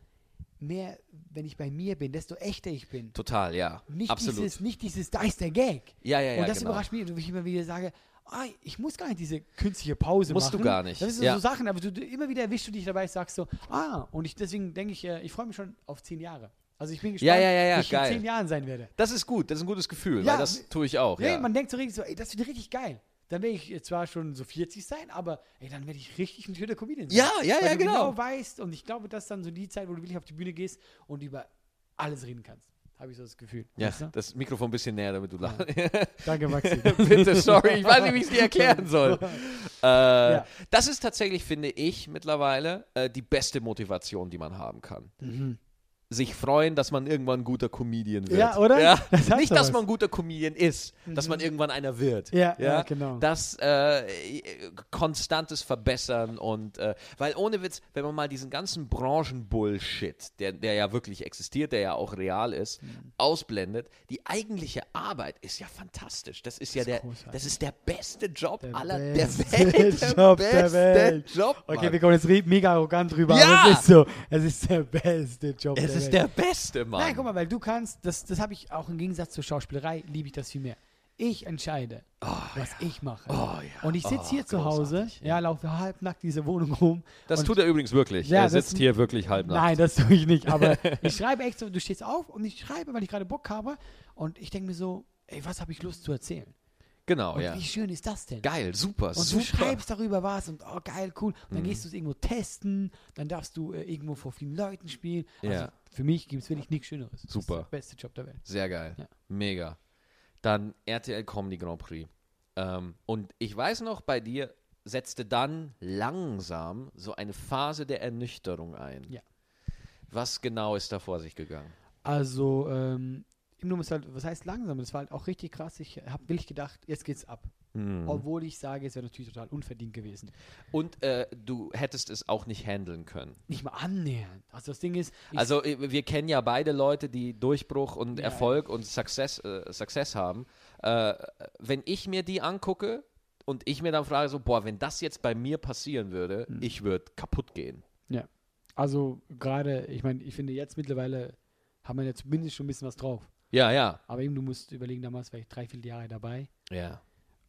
mehr, wenn ich bei mir bin, desto echter ich bin. Total, ja. Nicht Absolut. dieses, nicht dieses, da ist der Gag. Ja, ja, ja, Und das genau. überrascht mich, wo ich immer wieder sage, ah, ich muss gar nicht diese künstliche Pause Musst machen. du gar nicht. Das sind Ja. so Sachen, aber du, du, immer wieder erwischst du dich dabei, sagst so, ah, und ich, deswegen denke ich, äh, ich freue mich schon auf zehn Jahre. Also ich bin gespannt, Ja, ja, ja, ja, wie ich geil. in zehn Jahren sein werde. Das ist gut, das ist ein gutes Gefühl, Ja, weil das tue ich auch. Nee, Ja. man denkt so richtig so, ey, das wird richtig geil. Dann werde ich zwar schon so 40 sein, aber ey, dann werde ich richtig ein schöner Comedian sein. Ja, ja, Weil ja, du genau. genau weißt und ich glaube, das ist dann so die Zeit, wo du wirklich auf die Bühne gehst und über alles reden kannst. Habe ich so das Gefühl. Ja, Weißt du? das Mikrofon ein bisschen näher, damit du lachst. [laughs] Danke, Maxi. [laughs] Bitte, sorry, ich weiß nicht, wie ich es dir erklären soll. [laughs] Äh, Ja. Das ist tatsächlich, finde ich, mittlerweile äh, die beste Motivation, die man haben kann. Sich freuen, dass man irgendwann ein guter Comedian wird. Ja, oder? Ja. [laughs] Das Nicht, dass was. man ein guter Comedian ist, dass man irgendwann einer wird. Ja, ja, genau. Das äh, konstantes Verbessern und äh, weil ohne Witz, wenn man mal diesen ganzen Branchenbullshit, der, der ja wirklich existiert, der ja auch real ist, Mhm. ausblendet, die eigentliche Arbeit ist ja fantastisch. Das ist ja ist der, großartig. das ist der beste Job Der aller beste der Welt. Job der beste Welt. Job. Okay, Mann. wir kommen jetzt mega arrogant drüber, Ja! aber es ist so. Es ist der beste Job es der ist der beste, Mann. Nein, guck mal, weil du kannst, das, das habe ich auch im Gegensatz zur Schauspielerei, liebe ich das viel mehr. Ich entscheide, was ich mache. Oh, ja. Und ich sitze Oh, hier zu Hause, ja, laufe halbnackt diese Wohnung rum. Das und tut er übrigens wirklich. Ja, er das- sitzt hier wirklich halbnackt. Nein, das tue ich nicht. Aber [laughs] ich schreibe echt so, du stehst auf und ich schreibe, weil ich gerade Bock habe. Und ich denke mir so, ey, was habe ich Lust zu erzählen? Genau, Und ja. wie schön ist das denn? Geil, super, Und super. du schreibst darüber was und oh geil, cool. Und dann Mhm. gehst du es irgendwo testen, dann darfst du äh, irgendwo vor vielen Leuten spielen. Also Ja. Für mich gibt es wirklich nichts Schöneres. Das Super. ist der beste Job der Welt. Sehr geil. Ja. Mega. Dann RTL Comedy Grand Prix. Ähm, und ich weiß noch, bei dir setzte dann langsam so eine Phase der Ernüchterung ein. Ja. Was genau ist da vor sich gegangen? Also, ähm, im Nummer ist halt, was heißt langsam? Das war halt auch richtig krass. Ich habe wirklich gedacht, jetzt geht's ab. Mhm. Obwohl ich sage, es wäre natürlich total unverdient gewesen. Und äh, du hättest es auch nicht handeln können. Nicht mal annähernd. Also das Ding ist, Also äh, wir kennen ja beide Leute, die Durchbruch und Ja. Erfolg und Success, äh, Success haben. Äh, wenn ich mir die angucke und ich mir dann frage so, boah, wenn das jetzt bei mir passieren würde, Hm. ich würde kaputt gehen. ja. Also gerade, ich meine, ich finde jetzt mittlerweile haben wir ja zumindest schon ein bisschen was drauf. Ja, ja. Aber eben, du musst überlegen, damals war ich drei, vier Jahre dabei Ja.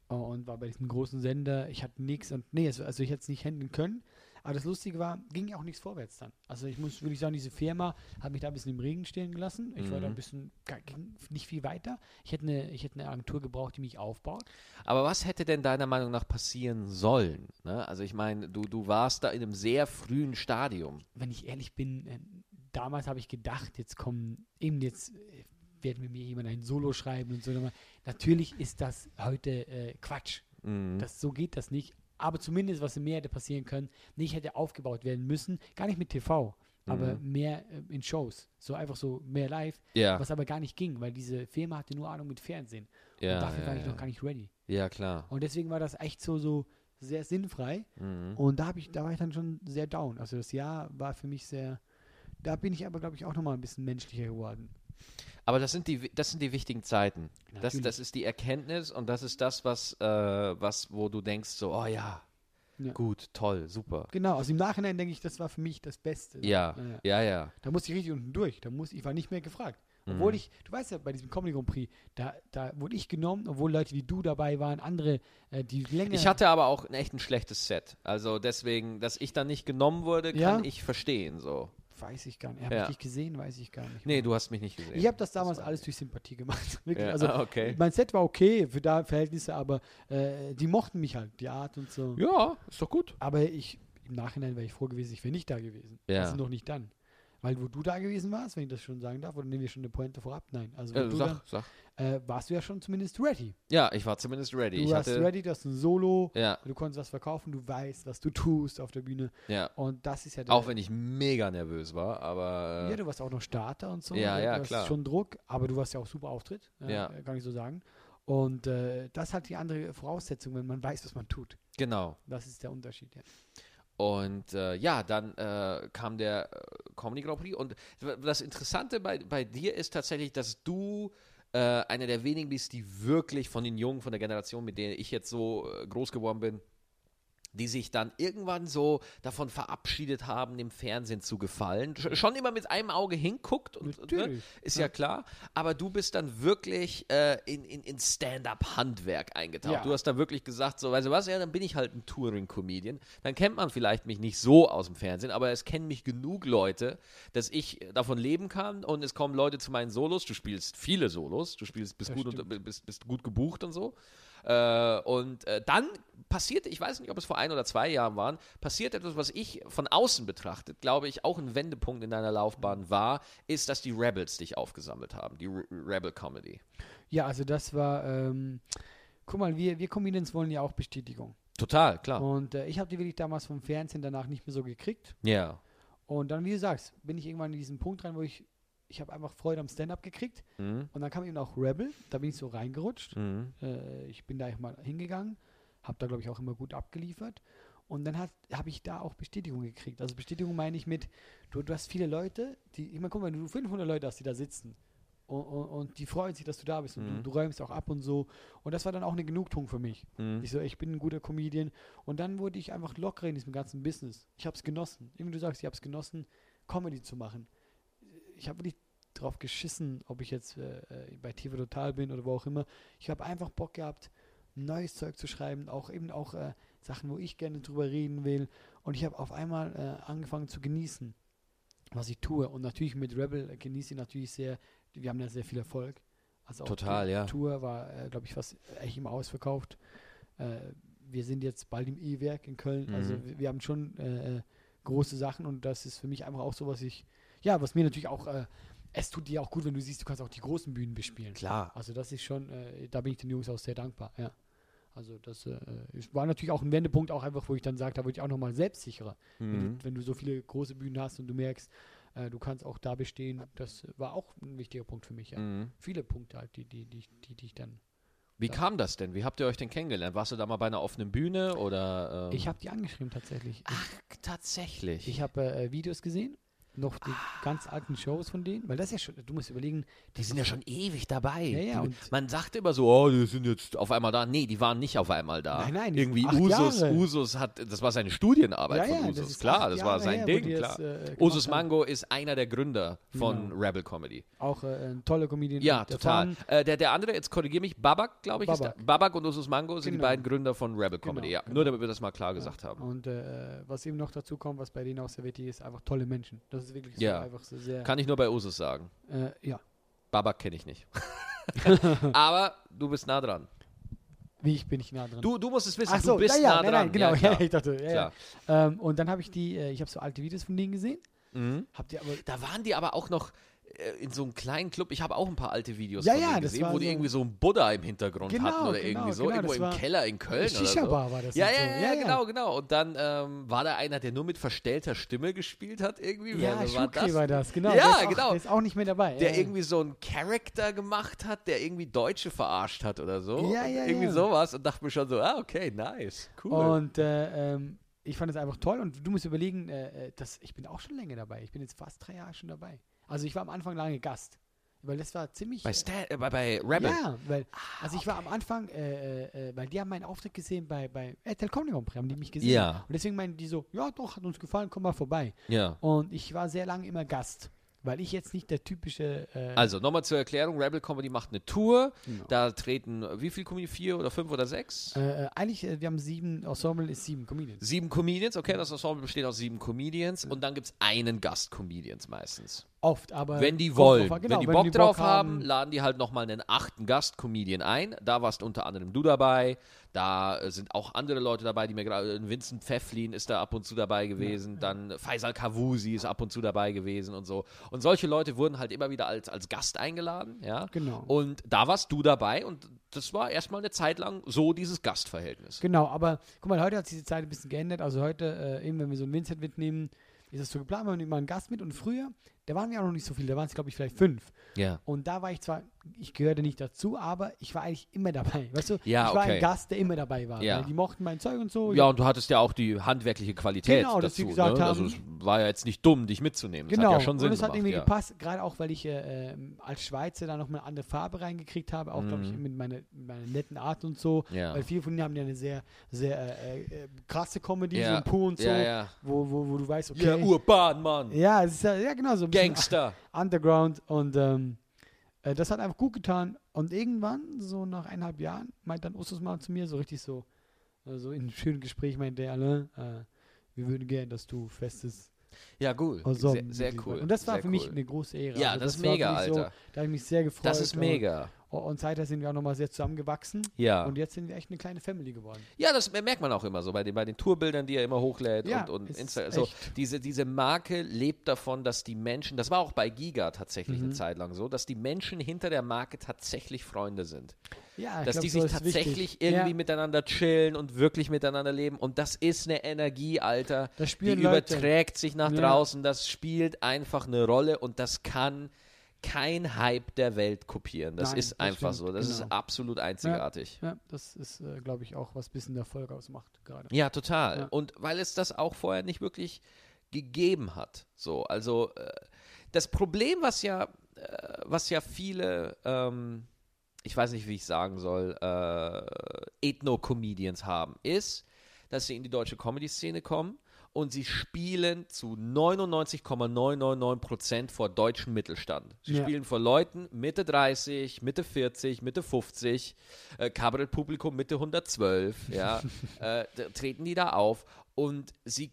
Und war bei diesem großen Sender. Ich hatte nichts und nee, also ich hätte es nicht handeln können. Aber das Lustige war, ging ja auch nichts vorwärts dann. Also ich muss wirklich sagen, diese Firma hat mich da ein bisschen im Regen stehen gelassen. Ich war da Mhm. ein bisschen, ging nicht viel weiter. Ich hätte, eine, ich hätte eine Agentur gebraucht, die mich aufbaut. Aber was hätte denn deiner Meinung nach passieren sollen? Ne? Also ich meine, du, du warst da in einem sehr frühen Stadium. Wenn ich ehrlich bin, äh, damals habe ich gedacht, jetzt kommen, eben jetzt äh, werden wir mir jemand ein Solo schreiben und so. Natürlich ist das heute äh, Quatsch. Mhm. Das, so geht das nicht. Aber zumindest, was mehr hätte passieren können, nicht hätte aufgebaut werden müssen, gar nicht mit TV, aber mehr äh, in Shows. So einfach so mehr live, ja, was aber gar nicht ging, weil diese Firma hatte nur Ahnung mit Fernsehen. ja, und dafür ja, war ich noch gar nicht ready. ja, klar. Und deswegen war das echt so, so sehr sinnfrei. Mhm. Und da, ich, da war ich dann schon sehr down. Also das Jahr war für mich sehr, da bin ich aber, glaube ich, auch nochmal ein bisschen menschlicher geworden. Aber das sind die, das sind die wichtigen Zeiten. Das, das ist die Erkenntnis und das ist das, was, äh, was, wo du denkst, so, oh ja, Ja. gut, toll, super. Genau, also im Nachhinein denke ich, das war für mich das Beste. Ja, Ja, ja. ja. Da musste ich richtig unten durch. Da muss, ich war nicht mehr gefragt. Obwohl Mhm. ich, du weißt ja, bei diesem Comedy Grand Prix, da, da wurde ich genommen, obwohl Leute wie du dabei waren, andere, äh, die länger. Ich hatte aber auch ein echt ein schlechtes Set. Also deswegen, dass ich dann nicht genommen wurde, kann Ja? ich verstehen. So. Weiß ich gar nicht. Habe Ja. ich dich gesehen? Weiß ich gar nicht. Nee, du hast mich nicht gesehen. Ich habe das damals war- alles durch Sympathie gemacht. [laughs] Wirklich. Ja, Also, ah, [laughs] okay. mein Set war okay für da Verhältnisse, aber äh, die mochten mich halt, die Art und so. Ja, ist doch gut. Aber ich, im Nachhinein wäre ich froh gewesen, ich wäre nicht da gewesen. Ja. Also noch nicht dann. Weil wo du da gewesen warst, wenn ich das schon sagen darf, oder nehmen wir schon eine Pointe vorab? Nein. Also wo Äh, du sag, sag. dann, äh, warst du ja schon zumindest ready. Ja, ich war zumindest ready. Du ich warst ready, du hast ein Solo, Ja, du konntest was verkaufen, du weißt, was du tust auf der Bühne. ja. Und das ist ja Auch wenn ich mega nervös war, aber. Ja, Äh, du warst auch noch Starter und so. Ja, du ja, hast klar. schon Druck, aber du warst ja auch super Auftritt. Äh, Ja. Kann ich so sagen. Und äh, das hat die andere Voraussetzung, wenn man weiß, was man tut. genau. Das ist der Unterschied, ja. Und äh, ja, dann äh, kam der äh, Comedy Grand Prix. Und das Interessante bei, bei dir ist tatsächlich, dass du äh, einer der wenigen bist, die wirklich von den Jungen, von der Generation, mit der ich jetzt so äh, groß geworden bin, die sich dann irgendwann so davon verabschiedet haben, dem Fernsehen zu gefallen. Sch- Schon immer mit einem Auge hinguckt, und, ne? Ist ja. klar. Aber du bist dann wirklich äh, in, in, in Stand-up-Handwerk eingetaucht. Ja. Du hast da wirklich gesagt, so, weißt du was, ja, dann bin ich halt ein Touring-Comedian. Dann kennt man vielleicht mich nicht so aus dem Fernsehen, aber es kennen mich genug Leute, dass ich davon leben kann und es kommen Leute zu meinen Solos. Du spielst viele Solos, du spielst, bist, Das gut, und, bist, bist gut gebucht und so. Äh, und äh, dann passierte, ich weiß nicht, ob es vor ein oder zwei Jahren waren, passiert etwas, was ich von außen betrachtet, glaube ich, auch ein Wendepunkt in deiner Laufbahn war, ist, dass die Rebels dich aufgesammelt haben, die Re Rebel Comedy. Ja, also das war, ähm, guck mal, wir, wir Comedians wollen ja auch Bestätigung. Total, klar. Und äh, ich habe die wirklich damals vom Fernsehen danach nicht mehr so gekriegt. Ja. Und dann, wie du sagst, bin ich irgendwann in diesen Punkt rein, wo ich, ich habe einfach Freude am Stand-up gekriegt. Mhm. Und dann kam eben auch Rebel, da bin ich so reingerutscht. Mhm. Äh, ich bin da mal hingegangen, habe da, glaube ich, auch immer gut abgeliefert. Und dann habe ich da auch Bestätigung gekriegt. Also Bestätigung meine ich mit, du, du hast viele Leute, die, ich meine, guck mal, wenn du 500 Leute hast, die da sitzen und, und, und die freuen sich, dass du da bist und Mhm. du, du räumst auch ab und so. Und das war dann auch eine Genugtuung für mich. Mhm. Ich so, ich bin ein guter Comedian. Und dann wurde ich einfach locker in diesem ganzen Business. Ich habe es genossen. Irgendwie du sagst, ich habe es genossen, Comedy zu machen. Ich habe wirklich drauf geschissen, ob ich jetzt äh, äh, bei TV Total bin oder wo auch immer. Ich habe einfach Bock gehabt, neues Zeug zu schreiben, auch eben auch äh, Sachen, wo ich gerne drüber reden will. Und ich habe auf einmal äh, angefangen zu genießen, was ich tue. Und natürlich mit Rebel äh, genieße ich natürlich sehr, wir haben ja sehr viel Erfolg. Also auch Total, die ja. Tour war, äh, glaube ich, fast echt immer ausverkauft. Wir sind jetzt bald im E-Werk in Köln. Also Mhm. wir, wir haben schon große Sachen und das ist für mich einfach auch so, was ich, ja, was mir natürlich auch, äh, es tut dir auch gut, wenn du siehst, du kannst auch die großen Bühnen bespielen. Klar. Also das ist schon, äh, da bin ich den Jungs auch sehr dankbar, ja. Also das äh, war natürlich auch ein Wendepunkt, auch einfach, wo ich dann sage, da wurde ich auch nochmal selbstsicherer. Wenn, Mhm. du, wenn du so viele große Bühnen hast und du merkst, äh, du kannst auch da bestehen, das war auch ein wichtiger Punkt für mich, ja. Mhm. Viele Punkte halt, die, die, die, die, die ich dann. Wie kam das denn? Wie habt ihr euch denn kennengelernt? Warst du da mal bei einer offenen Bühne oder? Ähm? Ich habe die angeschrieben tatsächlich. Ach, tatsächlich. Ich habe äh, Videos gesehen, noch die ganz alten Shows von denen, weil das ist ja schon, du musst überlegen, die sind ja schon ewig dabei. Ja, ja, Die- Man sagte immer so, oh, die sind jetzt auf einmal da. Nee, die waren nicht auf einmal da. Nein, nein, die Irgendwie Usus, Jahre. Usus hat, das war seine Studienarbeit Ja, von Usus. das ist klar, das war sein Ding, die klar. es, äh, Usus. Mango ist einer der Gründer von Genau. Rebel Comedy. auch äh, ein toller Comedian. Ja, total. Äh, der, der andere, jetzt korrigiere mich, Babak, glaube ich, ist Babak. der. Babak und Usus Mango sind die Genau. beiden Gründer von Rebel Comedy. Genau, ja, genau. nur damit wir das mal klar gesagt haben. Und äh, was eben noch dazu kommt, was bei denen auch sehr wichtig ist, einfach tolle Menschen. Das ist wirklich so Ja. einfach so sehr. Kann ich nur bei Usus sagen. äh, ja, Babak kenne ich nicht. [laughs] [laughs] Aber du bist nah dran. wie ich bin ich nah dran. Du, du musst es wissen, Ach so, du bist ja, nah nein, dran. nein, genau. Ja, [laughs] ich dachte, ja. Ähm, und dann habe ich die, äh, ich habe so alte Videos von denen gesehen. Mhm. Habt ihr aber Da waren die aber auch noch, in so einem kleinen Club, ich habe auch ein paar alte Videos Ja, von ja, das gesehen, wo die so- irgendwie so einen Buddha im Hintergrund Genau, hatten oder genau, irgendwie so, genau, irgendwo das im Keller in Köln oder so. Shisha-Bar war das. Ja, ja, so. ja, genau, genau. Und dann ähm, war da einer, der nur mit verstellter Stimme gespielt hat irgendwie. Ja, Wer war Schukri war das, genau. Ja, der auch, genau. Der ist auch nicht mehr dabei. Der ja, irgendwie so einen Charakter gemacht hat, der irgendwie Deutsche verarscht hat oder so. Ja, ja, Irgendwie ja. sowas und dachte mir schon so, ah, okay, nice, cool. Und äh, ähm, ich fand es einfach toll und du musst überlegen, äh, äh, dass ich bin auch schon länger dabei. Ich bin jetzt fast drei Jahre schon dabei. Also ich war am Anfang lange Gast, weil das war ziemlich. bei, äh, Stan, äh, bei, bei Rebel. Ja, weil also ich war am Anfang, äh, äh, äh, weil die haben meinen Auftritt gesehen bei bei RTL Comedy Grand haben die mich gesehen. Ja. Und deswegen meinen die so, ja doch, hat uns gefallen, komm mal vorbei. Ja. Und ich war sehr lange immer Gast, weil ich jetzt nicht der typische. Äh, Also nochmal zur Erklärung, Rebel Comedy macht eine Tour, Genau. da treten, wie viele Comedians, vier oder fünf oder sechs? eigentlich, wir haben sieben, Ensemble ist sieben Comedians. Sieben Comedians, okay, das Ensemble besteht aus sieben Comedians und dann gibt es einen Gast-Comedians meistens. Oft, aber. Wenn die wollen, drauf genau, wenn die Bock drauf haben, laden die halt nochmal einen achten Gast-Comedian ein. Da warst unter anderem du dabei. Da äh, sind auch andere Leute dabei, die mir gerade. äh, Vincent Pfefflin ist da ab und zu dabei gewesen. Dann Faisal Kavusi ist ab und zu dabei gewesen und so. Und solche Leute wurden halt immer wieder als, als Gast eingeladen, ja. Genau. Und da warst du dabei und das war erstmal eine Zeit lang so dieses Gastverhältnis. Genau, aber guck mal, heute hat sich die Zeit ein bisschen geändert. Also heute, äh, eben wenn wir so einen Vincent mitnehmen, ist es so geplant, wir nehmen mal einen Gast mit und früher, da waren wir auch noch nicht so viele, da waren es glaube ich vielleicht fünf. Ja. Und da war ich zwar, ich gehörte nicht dazu, aber ich war eigentlich immer dabei. [laughs] Weißt du, Ja, ich war okay. ein Gast, der immer dabei war. Ja. Die mochten mein Zeug und so. Ja, und du hattest ja auch die handwerkliche Qualität Genau, dass dazu. sie gesagt ne? Also haben- es war ja jetzt nicht dumm, dich mitzunehmen. Das Genau, hat ja schon Sinn und es hat irgendwie ja. gepasst, gerade auch, weil ich äh, ähm, als Schweizer da nochmal eine andere Farbe reingekriegt habe, auch, glaube ich, Mhm. mit meiner, meiner netten Art und so. Weil viele von ihnen haben ja eine sehr, sehr äh, äh, krasse Comedy, Ja. so ein Pooh und so, Ja, ja. Wo, wo, wo du weißt, okay. Ja, Urban, Mann. Ja, es ist ja, genau so Gangster. [laughs] Underground und ähm, äh, das hat einfach gut getan. Und irgendwann, so nach eineinhalb Jahren, meint dann Ustus mal zu mir so richtig so, äh, so in einem schönen Gespräch meinte er, Alain, äh, wir würden gerne, dass du festes Ja, cool. Ensemble sehr, sehr cool. Und das war sehr für mich cool. eine große Ehre. Ja, Also das ist war mega, so, Alter. Da habe ich mich sehr gefreut. Das ist mega. Und, und seither sind wir auch nochmal sehr zusammengewachsen. Ja. Und jetzt sind wir echt eine kleine Family geworden. Ja, das merkt man auch immer so bei den, bei den Tourbildern, die er immer hochlädt Ja, und, und ist Insta. So, diese, diese Marke lebt davon, dass die Menschen, das war auch bei Giga tatsächlich Mhm. eine Zeit lang so, dass die Menschen hinter der Marke tatsächlich Freunde sind. Ja, ich dass glaub, die so sich ist tatsächlich wichtig. irgendwie ja, miteinander chillen und wirklich miteinander leben. Und das ist eine Energie, Alter. Das Die Leute. überträgt sich nach Ja. draußen. Das spielt einfach eine Rolle und das kann kein Hype der Welt kopieren. Das Nein, ist das einfach stimmt, so. Das genau. ist absolut einzigartig. Ja, das ist, äh, glaube ich, auch was bisschen Erfolg ausmacht gerade. Ja, total. Ja. Und weil es das auch vorher nicht wirklich gegeben hat. So, also äh, das Problem, was ja, äh, was ja viele, ähm, ich weiß nicht, wie ich sagen soll, äh, Ethno-Comedians haben, ist, dass sie in die deutsche Comedy-Szene kommen und sie spielen zu 99,999% vor deutschem Mittelstand. Sie Ja. spielen vor Leuten Mitte 30, Mitte 40, Mitte 50, äh, Kabarettpublikum Mitte 112, ja, [laughs] äh, treten die da auf und sie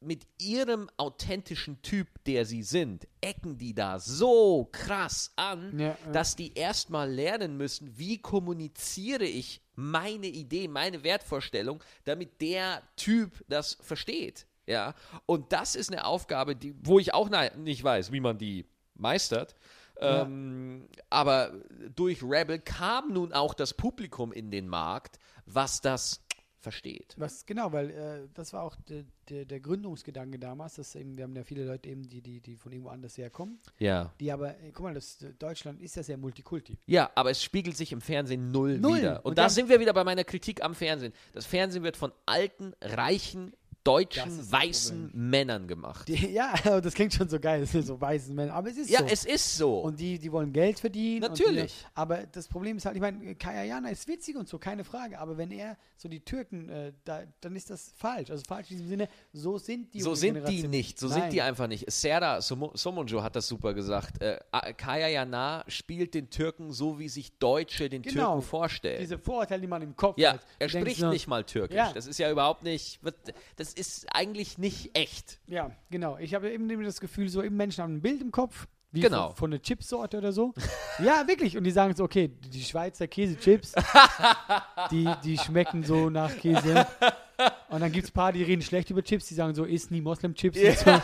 mit ihrem authentischen Typ, der sie sind, ecken die da so krass an, Ja, ja. dass die erstmal lernen müssen, wie kommuniziere ich meine Idee, meine Wertvorstellung, damit der Typ das versteht. Ja, und das ist eine Aufgabe, die, wo ich auch nicht weiß, wie man die meistert. Ja. Ähm, aber durch Rebel kam nun auch das Publikum in den Markt, was das versteht. Was, genau, weil äh, das war auch der, der, der Gründungsgedanke damals, dass eben, wir haben ja viele Leute eben, die, die, die von irgendwo anders herkommen, Ja. die aber, äh, guck mal, das, Deutschland ist ja sehr multikulti. Ja, aber es spiegelt sich im Fernsehen null, Null. wieder. Und, Und da sind wir wieder bei meiner Kritik am Fernsehen. Das Fernsehen wird von alten, reichen, deutschen, weißen Männern gemacht. Die, [laughs] ja, das klingt schon so geil, das [laughs] sind so weißen Männer, aber es ist ja, so. es ist so. und die, die wollen Geld verdienen. Natürlich. Die, aber das Problem ist halt, ich meine, Kaya Jana ist witzig und so, keine Frage. Aber wenn er so die Türken, äh, da, dann ist das falsch. Also falsch in diesem Sinne, so sind die so sind die Generation. nicht, so Nein. sind die einfach nicht. Serda Somo- Somuncu hat das super gesagt. Äh, A- Kaya Jana spielt den Türken so, wie sich Deutsche den Genau. Türken vorstellen. Diese Vorurteile, die man im Kopf ja, hat. er Du denkst spricht so, nicht mal Türkisch. Ja. Das ist ja überhaupt nicht, das ist eigentlich nicht echt. Ja, genau. Ich habe eben das Gefühl, so eben Menschen haben ein Bild im Kopf. Wie Genau. Von, von einer Chipsorte oder so. [laughs] ja, wirklich. Und die sagen so, okay, die Schweizer Käsechips, [laughs] die, die schmecken so nach Käse. Und dann gibt es ein paar, die reden schlecht über Chips, die sagen so, isst nie Moslem-Chips. und So.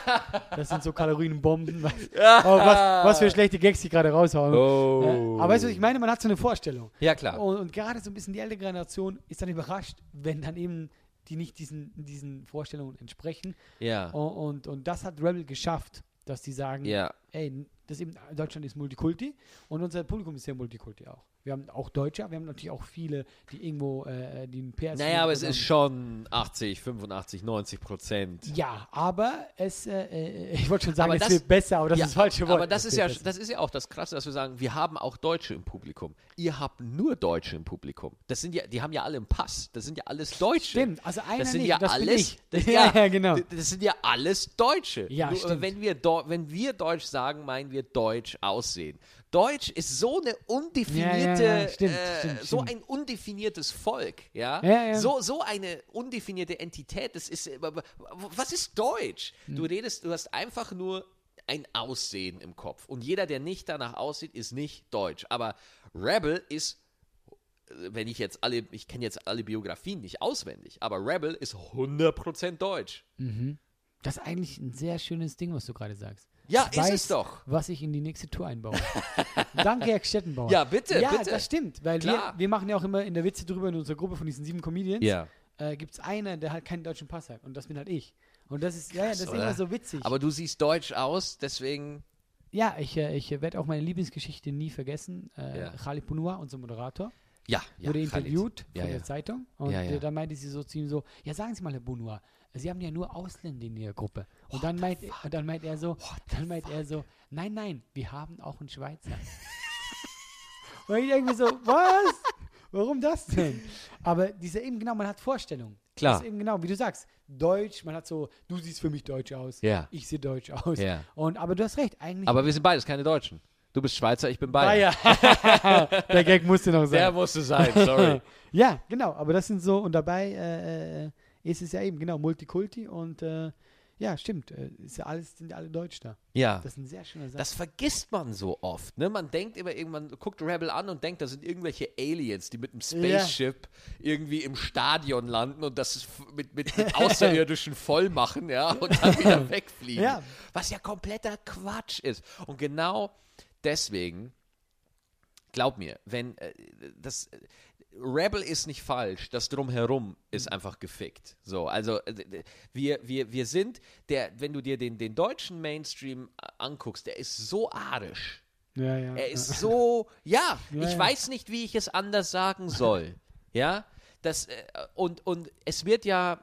Das sind so Kalorienbomben. Was, [laughs] oh, was, was für schlechte Gags die gerade raushauen. Oh. Äh, aber weißt du, ich meine, man hat so eine Vorstellung. Ja, klar. Und, und gerade so ein bisschen die ältere Generation ist dann überrascht, wenn dann eben die nicht diesen, diesen Vorstellungen entsprechen. Ja. Und, und, und das hat Rebel geschafft, dass die sagen, Ja. ey, das eben, Deutschland ist Multikulti und unser Publikum ist sehr Multikulti auch. Wir haben auch Deutsche, wir haben natürlich auch viele, die irgendwo, äh, die einen PS Naja, aber es ist schon 80, 85, 90 Prozent. Ja, aber es, äh, äh, ich wollte schon sagen, Aber es das- wird besser, aber das Ja, ist das falsche Wort. Aber das ist, ja, besser. das ist ja auch das Krasse, dass wir sagen, wir haben auch Deutsche im Publikum. Ihr habt nur Deutsche im Publikum. Das sind ja, die haben ja alle einen Pass. Das sind ja alles Deutsche. Stimmt, also einer Das sind nicht, ja das alles, das, [laughs] ja, ja, genau. Das sind ja alles Deutsche. Ja, Nur, stimmt. Wenn wir, wenn wir Deutsch sagen, meinen wir Deutsch aussehen. Deutsch ist so eine undefinierte, Ja, ja, stimmt, äh, stimmt, so stimmt. ein undefiniertes Volk, ja? So, so eine undefinierte Entität. Das ist, was ist Deutsch? Hm. Du redest, du hast einfach nur ein Aussehen im Kopf. Und jeder, der nicht danach aussieht, ist nicht deutsch. Aber Rebel ist wenn ich jetzt alle, ich kenne jetzt alle Biografien nicht auswendig, aber Rebel ist 100% deutsch. Das ist eigentlich ein sehr schönes Ding, was du gerade sagst. Ja, ich ist weiß, es doch. was ich in die nächste Tour einbaue. Danke, Herr Stettenbauer. Ja, bitte, Ja, bitte. das stimmt, weil wir, Klar. wir machen ja auch immer in der Witze drüber in unserer Gruppe von diesen sieben Comedians. Ja. Äh, Gibt es einen, der halt keinen deutschen Pass hat und das bin halt ich. Und das ist, ja, ja, das ist oder? immer so witzig. Aber du siehst deutsch aus, deswegen. ja, ich, äh, ich werde auch meine Lieblingsgeschichte nie vergessen. Äh, Ja. Khalid Punua, unser Moderator, Ja, ja. wurde Khalid. interviewt Ja, von ja. der Zeitung und Ja, ja. äh, dann meinte sie so zu ihm so, ja sagen Sie mal, Herr Bunua, Sie haben ja nur Ausländer in Ihrer Gruppe. Und dann meint, und dann meint er so, dann meint er so, nein, nein, wir haben auch einen Schweizer. [laughs] und ich irgendwie so, was? Warum das denn? Aber diese eben genau, man hat Vorstellungen. Klar. Das ist eben genau, wie du sagst, Deutsch, man hat so, du siehst für mich deutsch aus, Ja. ich sehe deutsch aus. Ja. Und, aber du hast recht, eigentlich. Aber wir sind beides keine Deutschen. Du bist Schweizer, ich bin Bayer. Bayer. [laughs] Der Gag musste noch sein. Der musste sein, sorry. [laughs] Ja, genau, aber das sind so, und dabei äh, äh, ist es ja eben, genau, Multikulti und äh, ja, stimmt, äh, ist ja alles, sind ja alle Deutsch da. Ja. Das ist ein sehr schöner Satz. Das vergisst man so oft. Ne? Man denkt immer irgendwann, guckt Rebel an und denkt, das sind irgendwelche Aliens, die mit einem Spaceship irgendwie im Stadion landen und das mit, mit, mit Außerirdischen [laughs] voll machen, ja, und dann wieder [laughs] wegfliegen. Ja. Was ja kompletter Quatsch ist. Und genau deswegen, glaub mir, wenn äh, das Rebel ist nicht falsch, das drumherum ist einfach gefickt. So, also äh, wir, wir, wir sind, der, wenn du dir den, den deutschen Mainstream äh, anguckst, der ist so arisch. ja, ja. Er ist so, ja, Ja, ich ja. weiß nicht, wie ich es anders sagen soll. [laughs] ja, das, äh, und, und es wird ja,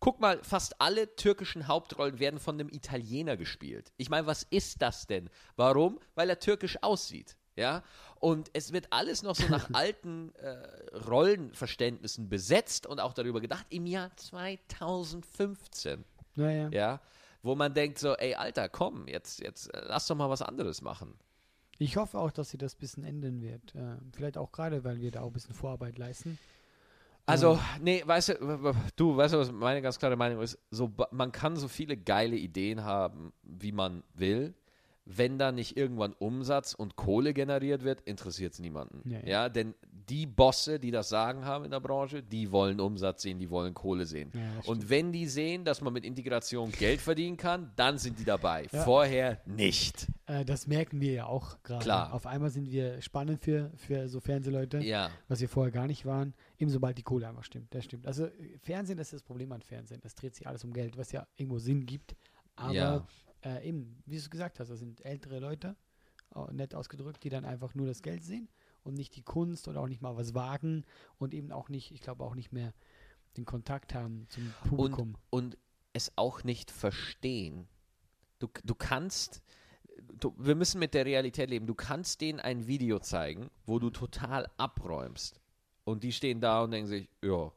guck mal, fast alle türkischen Hauptrollen werden von einem Italiener gespielt. Ich meine, was ist das denn? Warum? Weil er türkisch aussieht. Ja, und es wird alles noch so nach [laughs] alten äh, Rollenverständnissen besetzt und auch darüber gedacht im Jahr 2015 ja, ja. wo man denkt so, ey, Alter, komm, jetzt, jetzt äh, lass doch mal was anderes machen. Ich hoffe auch, dass sie das ein bisschen ändern wird. Äh, vielleicht auch gerade, weil wir da auch ein bisschen Vorarbeit leisten. Also, nee, weißt du, du, weißt du, was meine ganz klare Meinung ist? So, man kann so viele geile Ideen haben, wie man will. Wenn da nicht irgendwann Umsatz und Kohle generiert wird, interessiert es niemanden. Ja, Ja, ja. denn die Bosse, die das Sagen haben in der Branche, die wollen Umsatz sehen, die wollen Kohle sehen. Ja, und wenn die sehen, dass man mit Integration Geld verdienen kann, dann sind die dabei. Vorher nicht. Äh, das merken wir ja auch gerade. Klar. Auf einmal sind wir spannend für, für so Fernsehleute, was wir vorher gar nicht waren. Eben sobald die Kohle einfach stimmt. Das stimmt. Also Fernsehen, das ist das Problem an Fernsehen. Das dreht sich alles um Geld, was ja irgendwo Sinn gibt. Aber. Äh, eben, wie du gesagt hast, das sind ältere Leute, äh, nett ausgedrückt, die dann einfach nur das Geld sehen und nicht die Kunst oder auch nicht mal was wagen und eben auch nicht, ich glaube auch nicht mehr den Kontakt haben zum Publikum. und es auch nicht verstehen. Du, du kannst, du, wir müssen mit der Realität leben. Du kannst denen ein Video zeigen, wo du total abräumst. Und die stehen da und denken sich, ja,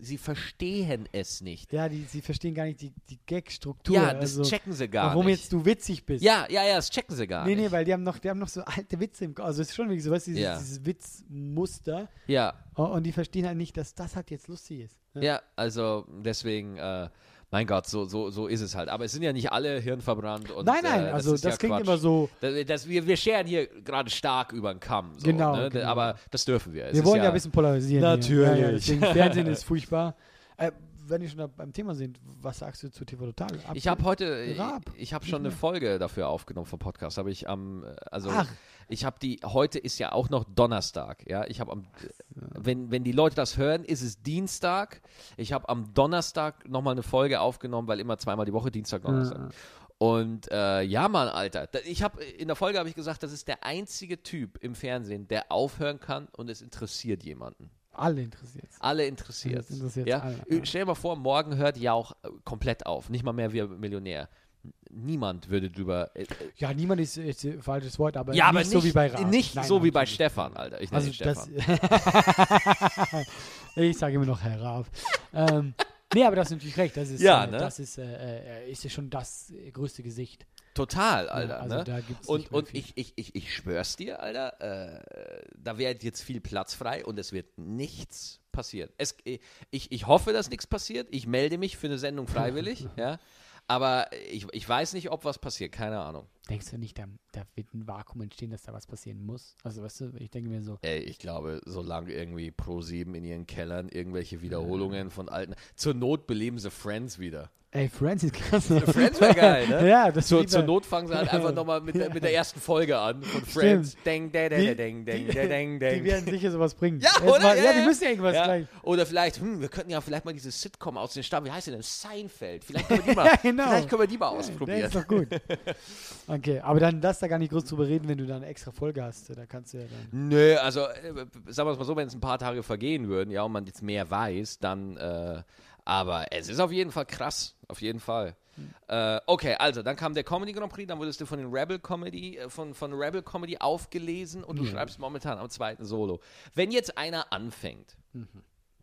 sie verstehen es nicht. ja, die, sie verstehen gar nicht die, die Gag-Struktur. Ja, das also, checken sie gar warum nicht. jetzt du witzig bist. ja, ja, ja, das checken sie gar Nee, nicht. nee, weil die haben noch, die haben noch so alte Witze im Kopf. Also es ist schon wie so, weißt du, dieses, Ja. dieses Witzmuster. Ja, und die verstehen halt nicht, dass das halt jetzt lustig ist. ja, also deswegen, äh, mein Gott, so, so, so ist es halt. Aber es sind ja nicht alle hirnverbrannt. Und, nein, nein, äh, also das, ja klingt Quatsch. immer so. Das, das, wir, wir scheren hier gerade stark über den Kamm. So, Genau, Ne? genau. Aber das dürfen wir. Es Wir wollen ja, ein bisschen polarisieren. Natürlich. Fernsehen ist furchtbar. Äh, wenn wir schon beim Thema sind, was sagst du zu TV Total? Ab- Ich habe heute, ich, Raab. ich habe Nicht schon eine. Folge dafür aufgenommen vom Podcast. Habe ich am, äh, also Ach. ich habe die. Heute ist ja auch noch Donnerstag. Ja, ich habe am, wenn wenn die Leute das hören, ist es Dienstag. Ich habe am Donnerstag noch mal eine Folge aufgenommen, weil immer zweimal die Woche Dienstag, Donnerstag. Ja. Und äh, ja, Mann, Alter. Ich habe in der Folge habe ich gesagt, das ist der einzige Typ im Fernsehen, der aufhören kann und es interessiert jemanden. Alle interessiert Alle interessiert. Ja? alle, Äh, ja. Stell dir mal vor, morgen hört ja auch äh, komplett auf. Nicht mal mehr wir Millionär. Niemand würde drüber. Äh, äh, Ja, niemand ist jetzt ein falsches Wort, aber ja, nicht aber so wie bei Raab. Nicht Nein, so wie bei natürlich. Stefan, Alter. Ich nenne Also Stefan. [laughs] ich sage immer noch Herr Raab. ähm, nee, aber das ist natürlich recht. Das ist, Ja, äh, ne? das ist, äh, äh, ist ja schon das äh, größte Gesicht. Total, Alter. ja, also ne? da gibt's Und, und viel. ich, ich, ich, ich schwör's dir, Alter, äh, da wird jetzt viel Platz frei und es wird nichts passieren. Es, ich, ich hoffe, dass nichts passiert. Ich melde mich für eine Sendung freiwillig, [laughs] ja. Aber ich, ich weiß nicht, ob was passiert, keine Ahnung. Denkst du nicht, da, da wird ein Vakuum entstehen, dass da was passieren muss? Also, weißt du, ich denke mir so, Ey, ich glaube, solange irgendwie Pro7 in ihren Kellern irgendwelche Wiederholungen von alten. Zur Not beleben sie Friends wieder. ey, Friends ist krass. Friends wäre geil, ne? [laughs] Ja, das Zur, zur Not fangen sie halt einfach nochmal mit, der- mit der ersten Folge an von Friends. Deng, deng, deng, deng, deng, deng, deng. Die werden sicher sowas bringen. Ja, Jetzt oder? Mal, Ja, ja, ja. die müssen ja irgendwas Ja. gleich. Oder vielleicht, hm, wir könnten ja vielleicht mal diese Sitcom aus den Staaten, wie heißt die denn? Seinfeld. Vielleicht können wir die mal, [laughs] Ja, genau. vielleicht können wir die mal ausprobieren. ist doch gut. [laughs] Okay, aber dann lass da gar nicht groß drüber reden, wenn du da eine extra Folge hast. Da kannst du ja dann. Nö, also äh, sagen wir es mal so, wenn es ein paar Tage vergehen würden, ja, und man jetzt mehr weiß, dann, äh, aber es ist auf jeden Fall krass, auf jeden Fall. Äh, okay, also dann kam der Comedy Grand Prix, dann wurdest du von den Rebel Comedy, äh, von, von Rebel Comedy aufgelesen und du schreibst momentan am zweiten Solo. Wenn jetzt einer anfängt,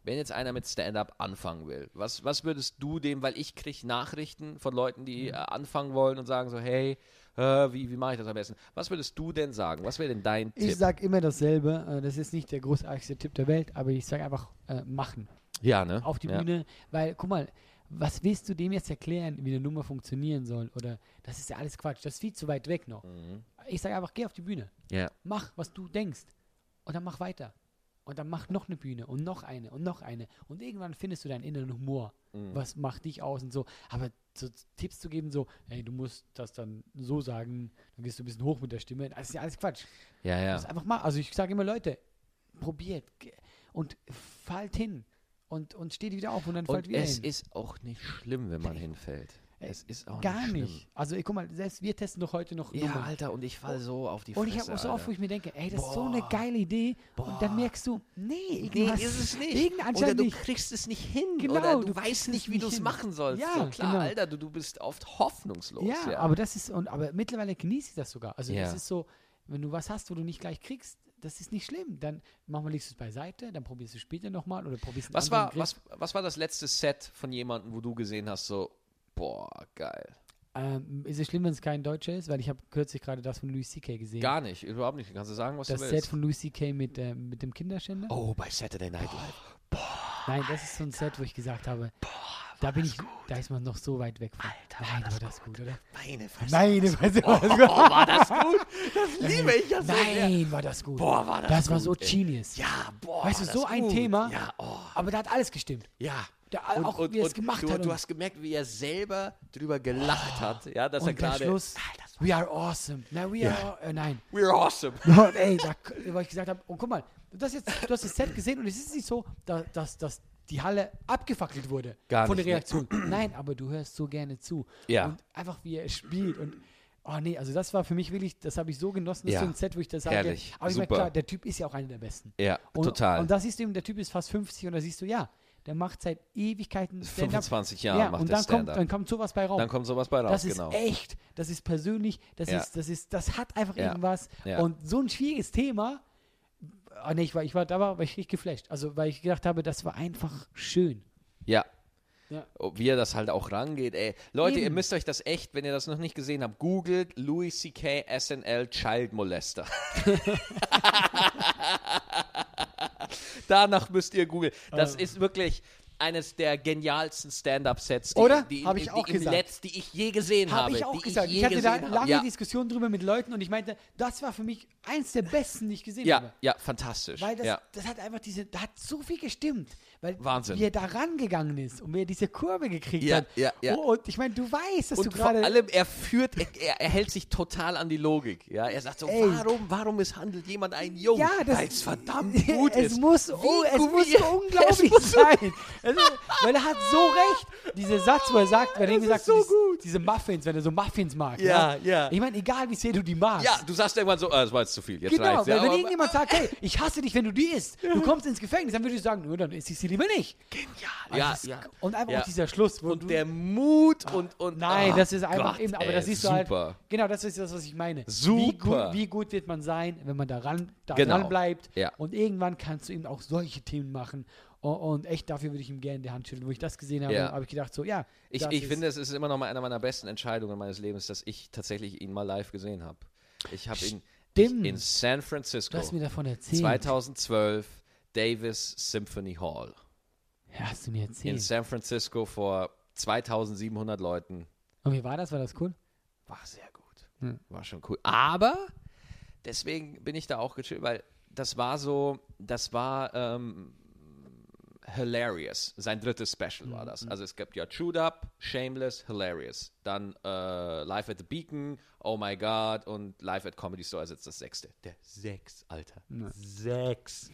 wenn jetzt einer mit Stand-up anfangen will, was, was würdest du dem, weil ich kriege Nachrichten von Leuten, die äh, anfangen wollen und sagen so, hey, äh, wie, wie mache ich das am besten? Was würdest du denn sagen? Was wäre denn dein Ich Tipp? sag immer dasselbe. äh, Das ist nicht der großartigste Tipp der Welt, aber ich sage einfach äh, machen. Ja, ne? Auf die ja. Bühne, weil, guck mal, was willst du dem jetzt erklären, wie eine Nummer funktionieren soll? Oder das ist ja alles Quatsch. Das ist viel zu weit weg noch. Mhm. Ich sage einfach, geh auf die Bühne. Ja. Mach, was du denkst. Und dann mach weiter. Und dann mach noch eine Bühne und noch eine und noch eine. Und irgendwann findest du deinen inneren Humor. Mhm. Was macht dich aus und so. Aber so Tipps zu geben, so, ey, du musst das dann so sagen, dann gehst du ein bisschen hoch mit der Stimme. Das ist ja alles Quatsch. Ja, ja. Das einfach mal. Also ich sage immer, Leute, probiert und fallt hin und, und steht wieder auf und dann fallt Und wieder es hin. ist auch nicht schlimm, wenn man hinfällt. Es ist auch Gar nicht. nicht. Also, ey, guck mal, selbst wir testen doch heute noch Ja, Nummern. Alter, und ich fall so auf die Fresse. Und ich habe auch so oft, wo ich mir denke, ey, das ist so eine Boah. geile Idee. Und Boah. dann merkst du, nee, Nee, ist es nicht. Oder du nicht. kriegst es nicht hin. Genau, oder du, du weißt nicht, wie du es machen sollst. Ja, so, klar, genau. Alter, du, du bist oft hoffnungslos. Ja, Ja, aber das ist, und, aber mittlerweile genieße ich das sogar. Also Ja. das ist so, wenn du was hast, wo du nicht gleich kriegst, das ist nicht schlimm. Dann machen wir legst du es beiseite, dann probierst du es später nochmal oder probierst was, war, Griff. was, was war das letzte Set von jemandem, wo du gesehen hast, so, boah, geil. Ähm, ist es schlimm, wenn es kein Deutscher ist? Weil ich habe kürzlich gerade das von Louis C.K. gesehen. Gar nicht, überhaupt nicht. Kannst du sagen, was das du Set willst? von Louis C.K. mit, äh, mit dem Kinderschänder? oh, bei Saturday Night Live. Nein, das ist so ein Set, wo ich gesagt habe, da bin ich, da ist man noch so weit weg von. Nein, war das gut, oder? Meine Fresse. Meine Fresse, war das [laughs] Oh, gut. war das gut? Das liebe ich ja so sehr. Nein, war das gut. Boah, war das Das war gut, so ey. genius. Ja, boah. Weißt du, war so das ein gut. Thema. Ja, oh. Aber da hat alles gestimmt. Ja. Da, auch wie er es gemacht du, hat. Du und- hast gemerkt, wie er selber drüber gelacht hat. Ja, dass er und der gerade. Schluss, Alter, das we are awesome. Na, we are, äh, nein. We're awesome. [laughs] Und ey, da, weil ich gesagt habe, oh guck mal, du hast jetzt, du hast das Set gesehen und es ist nicht so, da, dass, dass die Halle abgefackelt wurde Gar von nicht, der Reaktion. [clears throat] Nein, aber du hörst so gerne zu. Ja. Und einfach wie er spielt und Oh nee, also das war für mich wirklich, das habe ich so genossen, das Ja. ist so ein Set, wo ich das sage. Herrlich, Aber ich meine, super. klar, der Typ ist ja auch einer der Besten. Ja, Und, total. Und da siehst du eben, der Typ ist fast 50 und da siehst du, ja, der macht seit Ewigkeiten [laughs] Stand-up. 25 Jahre ja, macht und dann kommt, dann kommt sowas bei raus. Dann kommt sowas bei raus, das ist genau. echt, das ist persönlich, das Ja. ist, das ist, das hat einfach Ja. irgendwas. Und so ein schwieriges Thema. Ah, nee, ich war, ich war, da war, war ich richtig geflasht. Also, weil ich gedacht habe, das war einfach schön. Ja. Ja. Oh, Wie er das halt auch rangeht, ey. Leute, ihr Eben. müsst euch das echt, wenn ihr das noch nicht gesehen habt, googelt Louis C.K. SNL Child Molester. [laughs] [laughs] Danach müsst ihr googeln. Das Ah. ist wirklich, eines der genialsten Stand-Up-Sets, die, Oder? die, Hab ich die, auch die im gesagt. Netz, die ich je gesehen habe. Habe ich auch die gesagt. je Ich, hatte da gesehen habe. lange ja. Diskussionen drüber mit Leuten und ich meinte, das war für mich eins der besten, die ich gesehen Ja, habe. ja, fantastisch. Weil das, ja. das hat einfach diese, da hat so viel gestimmt. Weil Wahnsinn. wie er da rangegangen ist und wie er diese Kurve gekriegt Ja, hat. ja, ja. Oh, und ich meine, du weißt, dass Und du vor gerade. allem, er führt, er, er, hält sich total an die Logik. Ja, er sagt so, Ey. warum, warum misshandelt jemand einen Jungen? Ja, das Weil es verdammt [laughs] gut es ist. Muss, oh, es muss so [laughs] unglaublich es muss sein. Also, weil er hat so recht. Dieser Satz, wo er sagt, wenn er [laughs] Das irgendwie ist sagt, so gut. diese Muffins, wenn er so Muffins mag. Ja, ja. Ich meine, egal wie sehr du die magst. Ja, du sagst irgendwann so, ah, das war jetzt zu viel, jetzt Genau, weil wenn irgendjemand sagt, hey, ich hasse dich, wenn du die isst, du kommst ins Gefängnis, dann würde ich sagen, nur dann isst ich sie lieber nicht. Genial. Ja, Das ist- ja. Und einfach Ja. auch dieser Schluss, wo du, Und der Mut und, und Nein, ah, das ist einfach Gott, eben, aber ey, das siehst du halt. super. Genau, das ist das, was ich meine. Wie Super. gut, wie gut wird man sein, wenn man daran, da Genau. bleibt. Ja. Und irgendwann kannst du eben auch solche Themen machen. Und, und echt, dafür würde ich ihm gerne die Hand schütteln. Wo ich das gesehen habe, Ja. habe ich gedacht, so, ja. Ich, ich finde, es ist immer noch mal eine meiner besten Entscheidungen meines Lebens, dass ich tatsächlich ihn mal live gesehen habe. Ich habe ihn in San Francisco Du hast mir davon erzählt. 2012 Davis Symphony Hall Ja, hast du mir in erzählt. San Francisco vor 2700 Leuten. Und wie war das? War das cool? War sehr gut. Hm. War schon cool. Aber deswegen bin ich da auch gechillt, weil das war so, das war ähm, hilarious. Sein drittes Special war das. Also es gibt ja Chewed Up, Shameless, Hilarious. Dann äh, Live at the Beacon, Oh My God und Live at Comedy Store ist jetzt das sechste. Der sechs, Alter. Sechs.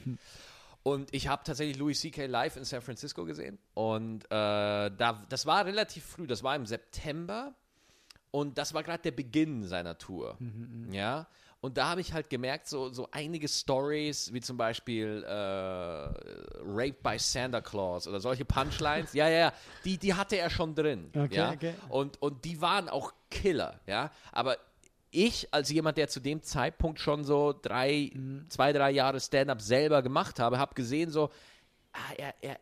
Und ich habe tatsächlich Louis C.K. live in San Francisco gesehen. Und äh, da, das war relativ früh, das war im September. Und das war gerade der Beginn seiner Tour. Ja. Und da habe ich halt gemerkt, so, so einige Stories, wie zum Beispiel äh, Rape by Santa Claus oder solche Punchlines, [laughs] ja, ja, ja, die, die hatte er schon drin. Okay, ja? okay. Und, und die waren auch Killer, ja. Aber ich, als jemand, der zu dem Zeitpunkt schon so drei, Mhm. zwei, drei Jahre Stand-up selber gemacht habe, habe gesehen, so, ah, er, er,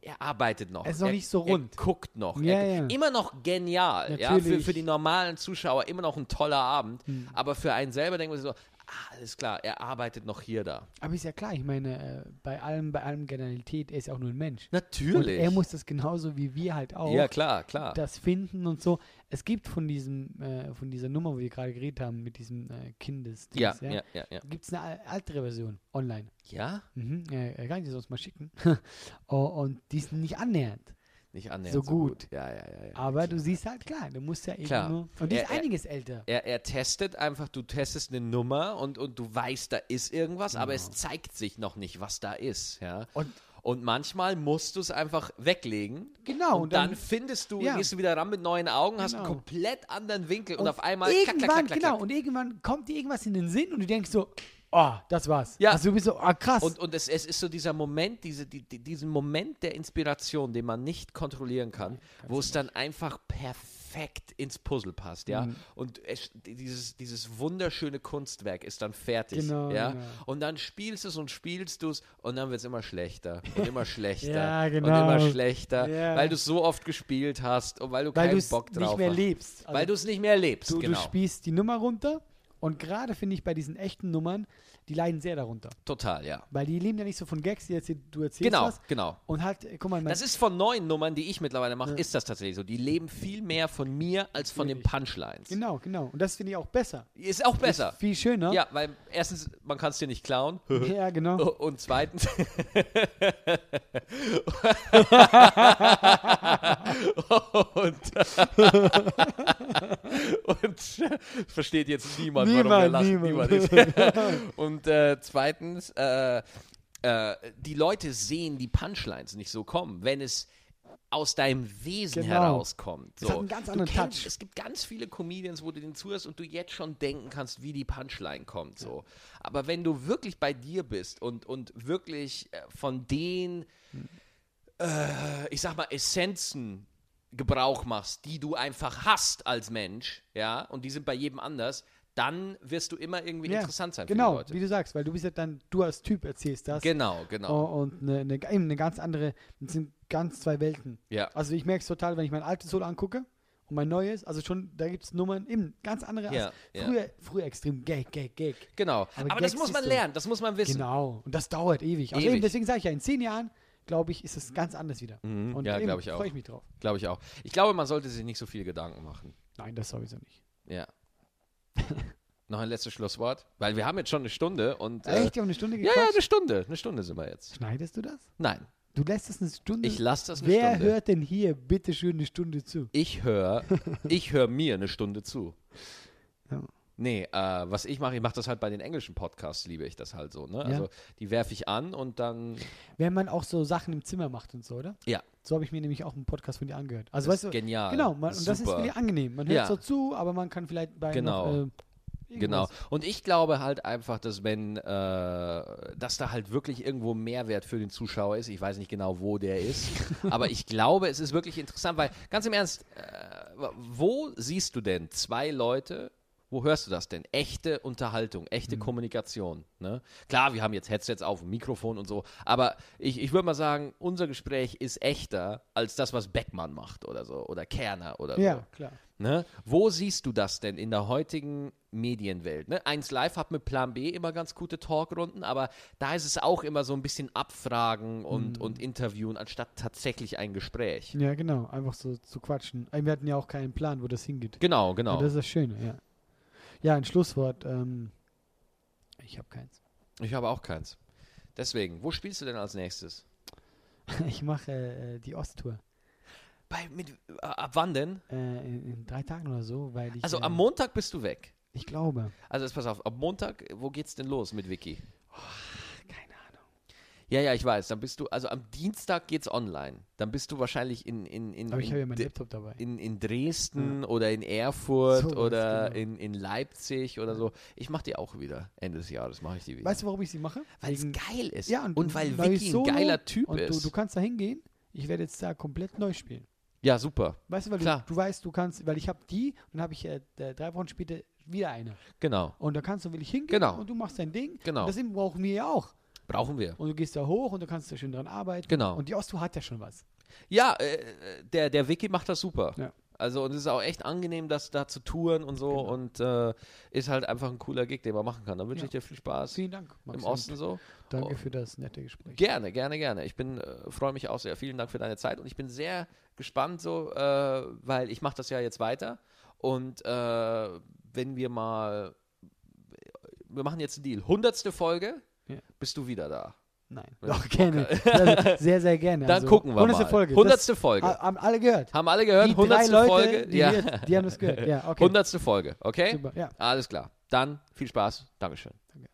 er arbeitet noch. Er ist noch er, nicht so rund. Er guckt noch. Ja, er, ja. Immer noch genial. Ja, für, für die normalen Zuschauer immer noch ein toller Abend. Hm. Aber für einen selber denkt man sich so, ah, alles klar, er arbeitet noch hier da. Aber ist ja klar, ich meine, äh, bei allem, bei allem Genialität, er ist ja auch nur ein Mensch. Natürlich. Und er muss das genauso wie wir halt auch. ja, klar, klar. das finden und so. Es gibt von diesem, äh, von dieser Nummer, wo wir gerade geredet haben, mit diesem äh, Kindes, ja, ja, ja, ja. gibt es eine ältere Version online. Ja? Mhm. Äh, kann ich dir sonst mal schicken. [laughs] oh, und die ist nicht annähernd. Nicht annähernd So gut. Ja, ja, ja. ja. Aber du siehst halt, klar, du musst ja eben Klar. nur. Und die Er- ist er- einiges älter. Er, er testet einfach, du testest eine Nummer und, und du weißt, da ist irgendwas, aber Genau. es zeigt sich noch nicht, was da ist. Ja? Und Und manchmal musst du es einfach weglegen. Genau, Und, und dann, dann- findest du, Ja. gehst du wieder ran mit neuen Augen, hast einen Genau. komplett anderen Winkel und, auf einmal irgendwann, klack, klack, klack, genau, klack. und irgendwann kommt dir irgendwas in den Sinn und du denkst so, oh, das war's. Ja. Also du bist so, ah, krass. Und, und es, es ist so dieser Moment, diese, die, die, diesen Moment der Inspiration, den man nicht kontrollieren kann, wo es dann einfach perfekt ins Puzzle passt, ja. Mhm. Und es, dieses, dieses wunderschöne Kunstwerk ist dann fertig, Genau, ja. genau. Und dann spielst du es und spielst du es und dann wird es immer schlechter und immer [laughs] schlechter Ja, und genau. immer schlechter, Ja. weil du es so oft gespielt hast und weil du weil du keinen es Bock drauf nicht mehr hast. lebst. Also weil du es nicht mehr lebst, du, genau. du spielst die Nummer runter und gerade finde ich bei diesen echten Nummern, die leiden sehr darunter. Total, ja. Weil die leben ja nicht so von Gags, die erzähl, du erzählst Genau, was. genau. Und halt, äh, guck mal, Das ist von neuen Nummern, die ich mittlerweile mache, ist das tatsächlich so. Die leben viel mehr von mir als von den. Punchlines. genau, genau. Und das finde ich auch besser. Ist auch besser. Ist viel schöner. Ja, weil erstens, man kann es dir nicht klauen. [laughs] Ja, genau. [laughs] Und zweitens. [laughs] und, und versteht jetzt niemand, warum wir Niemand, lachen. niemand. ist. und äh, zweitens, äh, äh, die Leute sehen die Punchlines nicht so kommen, wenn es aus deinem Wesen Genau. herauskommt. So. kennst-. Es gibt ganz viele Comedians, wo du den zuhörst und du jetzt schon denken kannst, wie die Punchline kommt. So. Aber wenn du wirklich bei dir bist und, und wirklich äh, von den, äh, ich sag mal, Essenzen Gebrauch machst, die du einfach hast als Mensch, ja, und die sind bei jedem anders, dann wirst du immer irgendwie Ja, interessant sein genau, für die Leute. wie du sagst, weil du bist ja dann, du als Typ erzählst das. Genau, genau. Oh, und eine, eine, eben eine ganz andere, das sind ganz zwei Welten. Ja. Also ich merke es total, wenn ich mein altes Solo angucke und mein neues, also schon, da gibt es Nummern, eben ganz andere Ja, als ja. früher, früher extrem Gag, Gag, Gag. Genau. Aber Aber, das muss man lernen, das muss man wissen. Genau, und das dauert ewig. Also Ewig. eben, deswegen sage ich ja, in zehn Jahren glaube ich, ist es ganz anders wieder. Mhm. Und ja, glaube ich auch. freue ich mich drauf. Glaube ich auch. Ich glaube, man sollte sich nicht so viel Gedanken machen. Nein, das sowieso nicht. Ja. [laughs] Noch ein letztes Schlusswort, weil wir haben jetzt schon eine Stunde und äh, Echt? Wir haben eine Stunde ja, gequatscht? ja, eine Stunde, eine Stunde sind wir jetzt. Schneidest du das? Nein, Du lässt es eine Stunde. ich lasse das eine Wer Stunde. hört denn hier bitte schön eine Stunde zu? Ich höre, [laughs] ich höre mir eine Stunde zu. Ja. Nee, äh, was ich mache, ich mache das halt bei den englischen Podcasts, liebe ich das halt so. Ne? Also die werfe ich an und dann. Wenn man auch so Sachen im Zimmer macht und so, oder? Ja. So habe ich mir nämlich auch einen Podcast von dir angehört. Also das weißt du, ist genial. genau, man, und das ist wirklich angenehm. Man hört Ja. so zu, aber man kann vielleicht bei Genau. noch, äh, Genau. irgendwas- Und ich glaube halt einfach, dass wenn, äh, dass da halt wirklich irgendwo Mehrwert für den Zuschauer ist. Ich weiß nicht genau, wo der ist. [laughs] aber ich glaube, es ist wirklich interessant, weil ganz im Ernst, äh, wo siehst du denn zwei Leute, wo hörst du das denn? Echte Unterhaltung, echte Mhm. Kommunikation. Ne? Klar, wir haben jetzt Headsets auf, Mikrofon und so, aber ich, ich würde mal sagen, unser Gespräch ist echter als das, was Beckmann macht oder so, oder Kerner oder so. Ja, klar. Ne? Wo siehst du das denn in der heutigen Medienwelt? Ne? 1 Live hat mit Plan B immer ganz gute Talkrunden, aber da ist es auch immer so ein bisschen Abfragen und, Mhm. und Interviewen, anstatt tatsächlich ein Gespräch. Ja, genau. Einfach so zu quatschen. Wir hatten ja auch keinen Plan, wo das hingeht. Genau, genau. Ja, das ist das Schöne, ja. Ja, ein Schlusswort. Ähm, ich habe keins. ich habe auch keins. Deswegen, wo spielst du denn als nächstes? [laughs] Ich mache äh, die Osttour. Bei, mit, äh, ab wann denn? Äh, in, in drei Tagen oder so, weil ich. Also äh, am Montag bist du weg. Ich glaube. Also jetzt pass auf, am Montag, wo geht's denn los mit Vicky? Ahnung. Ja, ja, ich weiß. Dann bist du, also am Dienstag geht's online. Dann bist du wahrscheinlich in, in, in, Aber ich habe ja meinen Laptop dabei. in, in Dresden oder in Erfurt Sowas, oder genau. in, in Leipzig oder so. Ich mache die auch wieder. Ende des Jahres mache ich die wieder. Weißt du, warum ich sie mache? weil es geil ist. Ja, und, weil weil Vicky ein geiler Typ Und du, ist. du kannst da hingehen. Ich werde jetzt da komplett neu spielen. ja, super. Weißt du, weil du, du weißt, du kannst, weil ich habe die und dann habe ich äh, drei Wochen später wieder eine. Genau. Und da kannst du wirklich hingehen Genau. und du machst dein Ding. Genau. Und das brauchen wir ja auch. Brauchen wir. Und du gehst da hoch und du kannst da schön dran arbeiten. Genau. Und die Osttour hat ja schon was. Ja, äh, der, der Vicky macht das super. Ja. Also und es ist auch echt angenehm, das da zu touren und so Genau. und äh, ist halt einfach ein cooler Gig, den man machen kann. Da wünsche Ja. ich dir viel Spaß Vielen Dank. Max. im Osten so. Danke Oh. für das nette Gespräch. Gerne, gerne, gerne. Ich bin, äh, freue mich auch sehr. Vielen Dank für deine Zeit und ich bin sehr gespannt so, äh, weil ich mache das ja jetzt weiter und äh, wenn wir mal, wir machen jetzt einen Deal. Hundertste Folge, Ja. bist du wieder da. Nein. Doch, gerne. Sehr, sehr gerne. Dann also, gucken wir hundertste mal. Folge. Hundertste Das, Folge. ha- haben alle gehört. Haben alle gehört? die drei Hundertste Leute, Folge. die, ja. wir, die haben das gehört. Ja, okay. Hundertste Folge, okay? Super. Ja, Alles klar. Dann viel Spaß. Dankeschön. danke.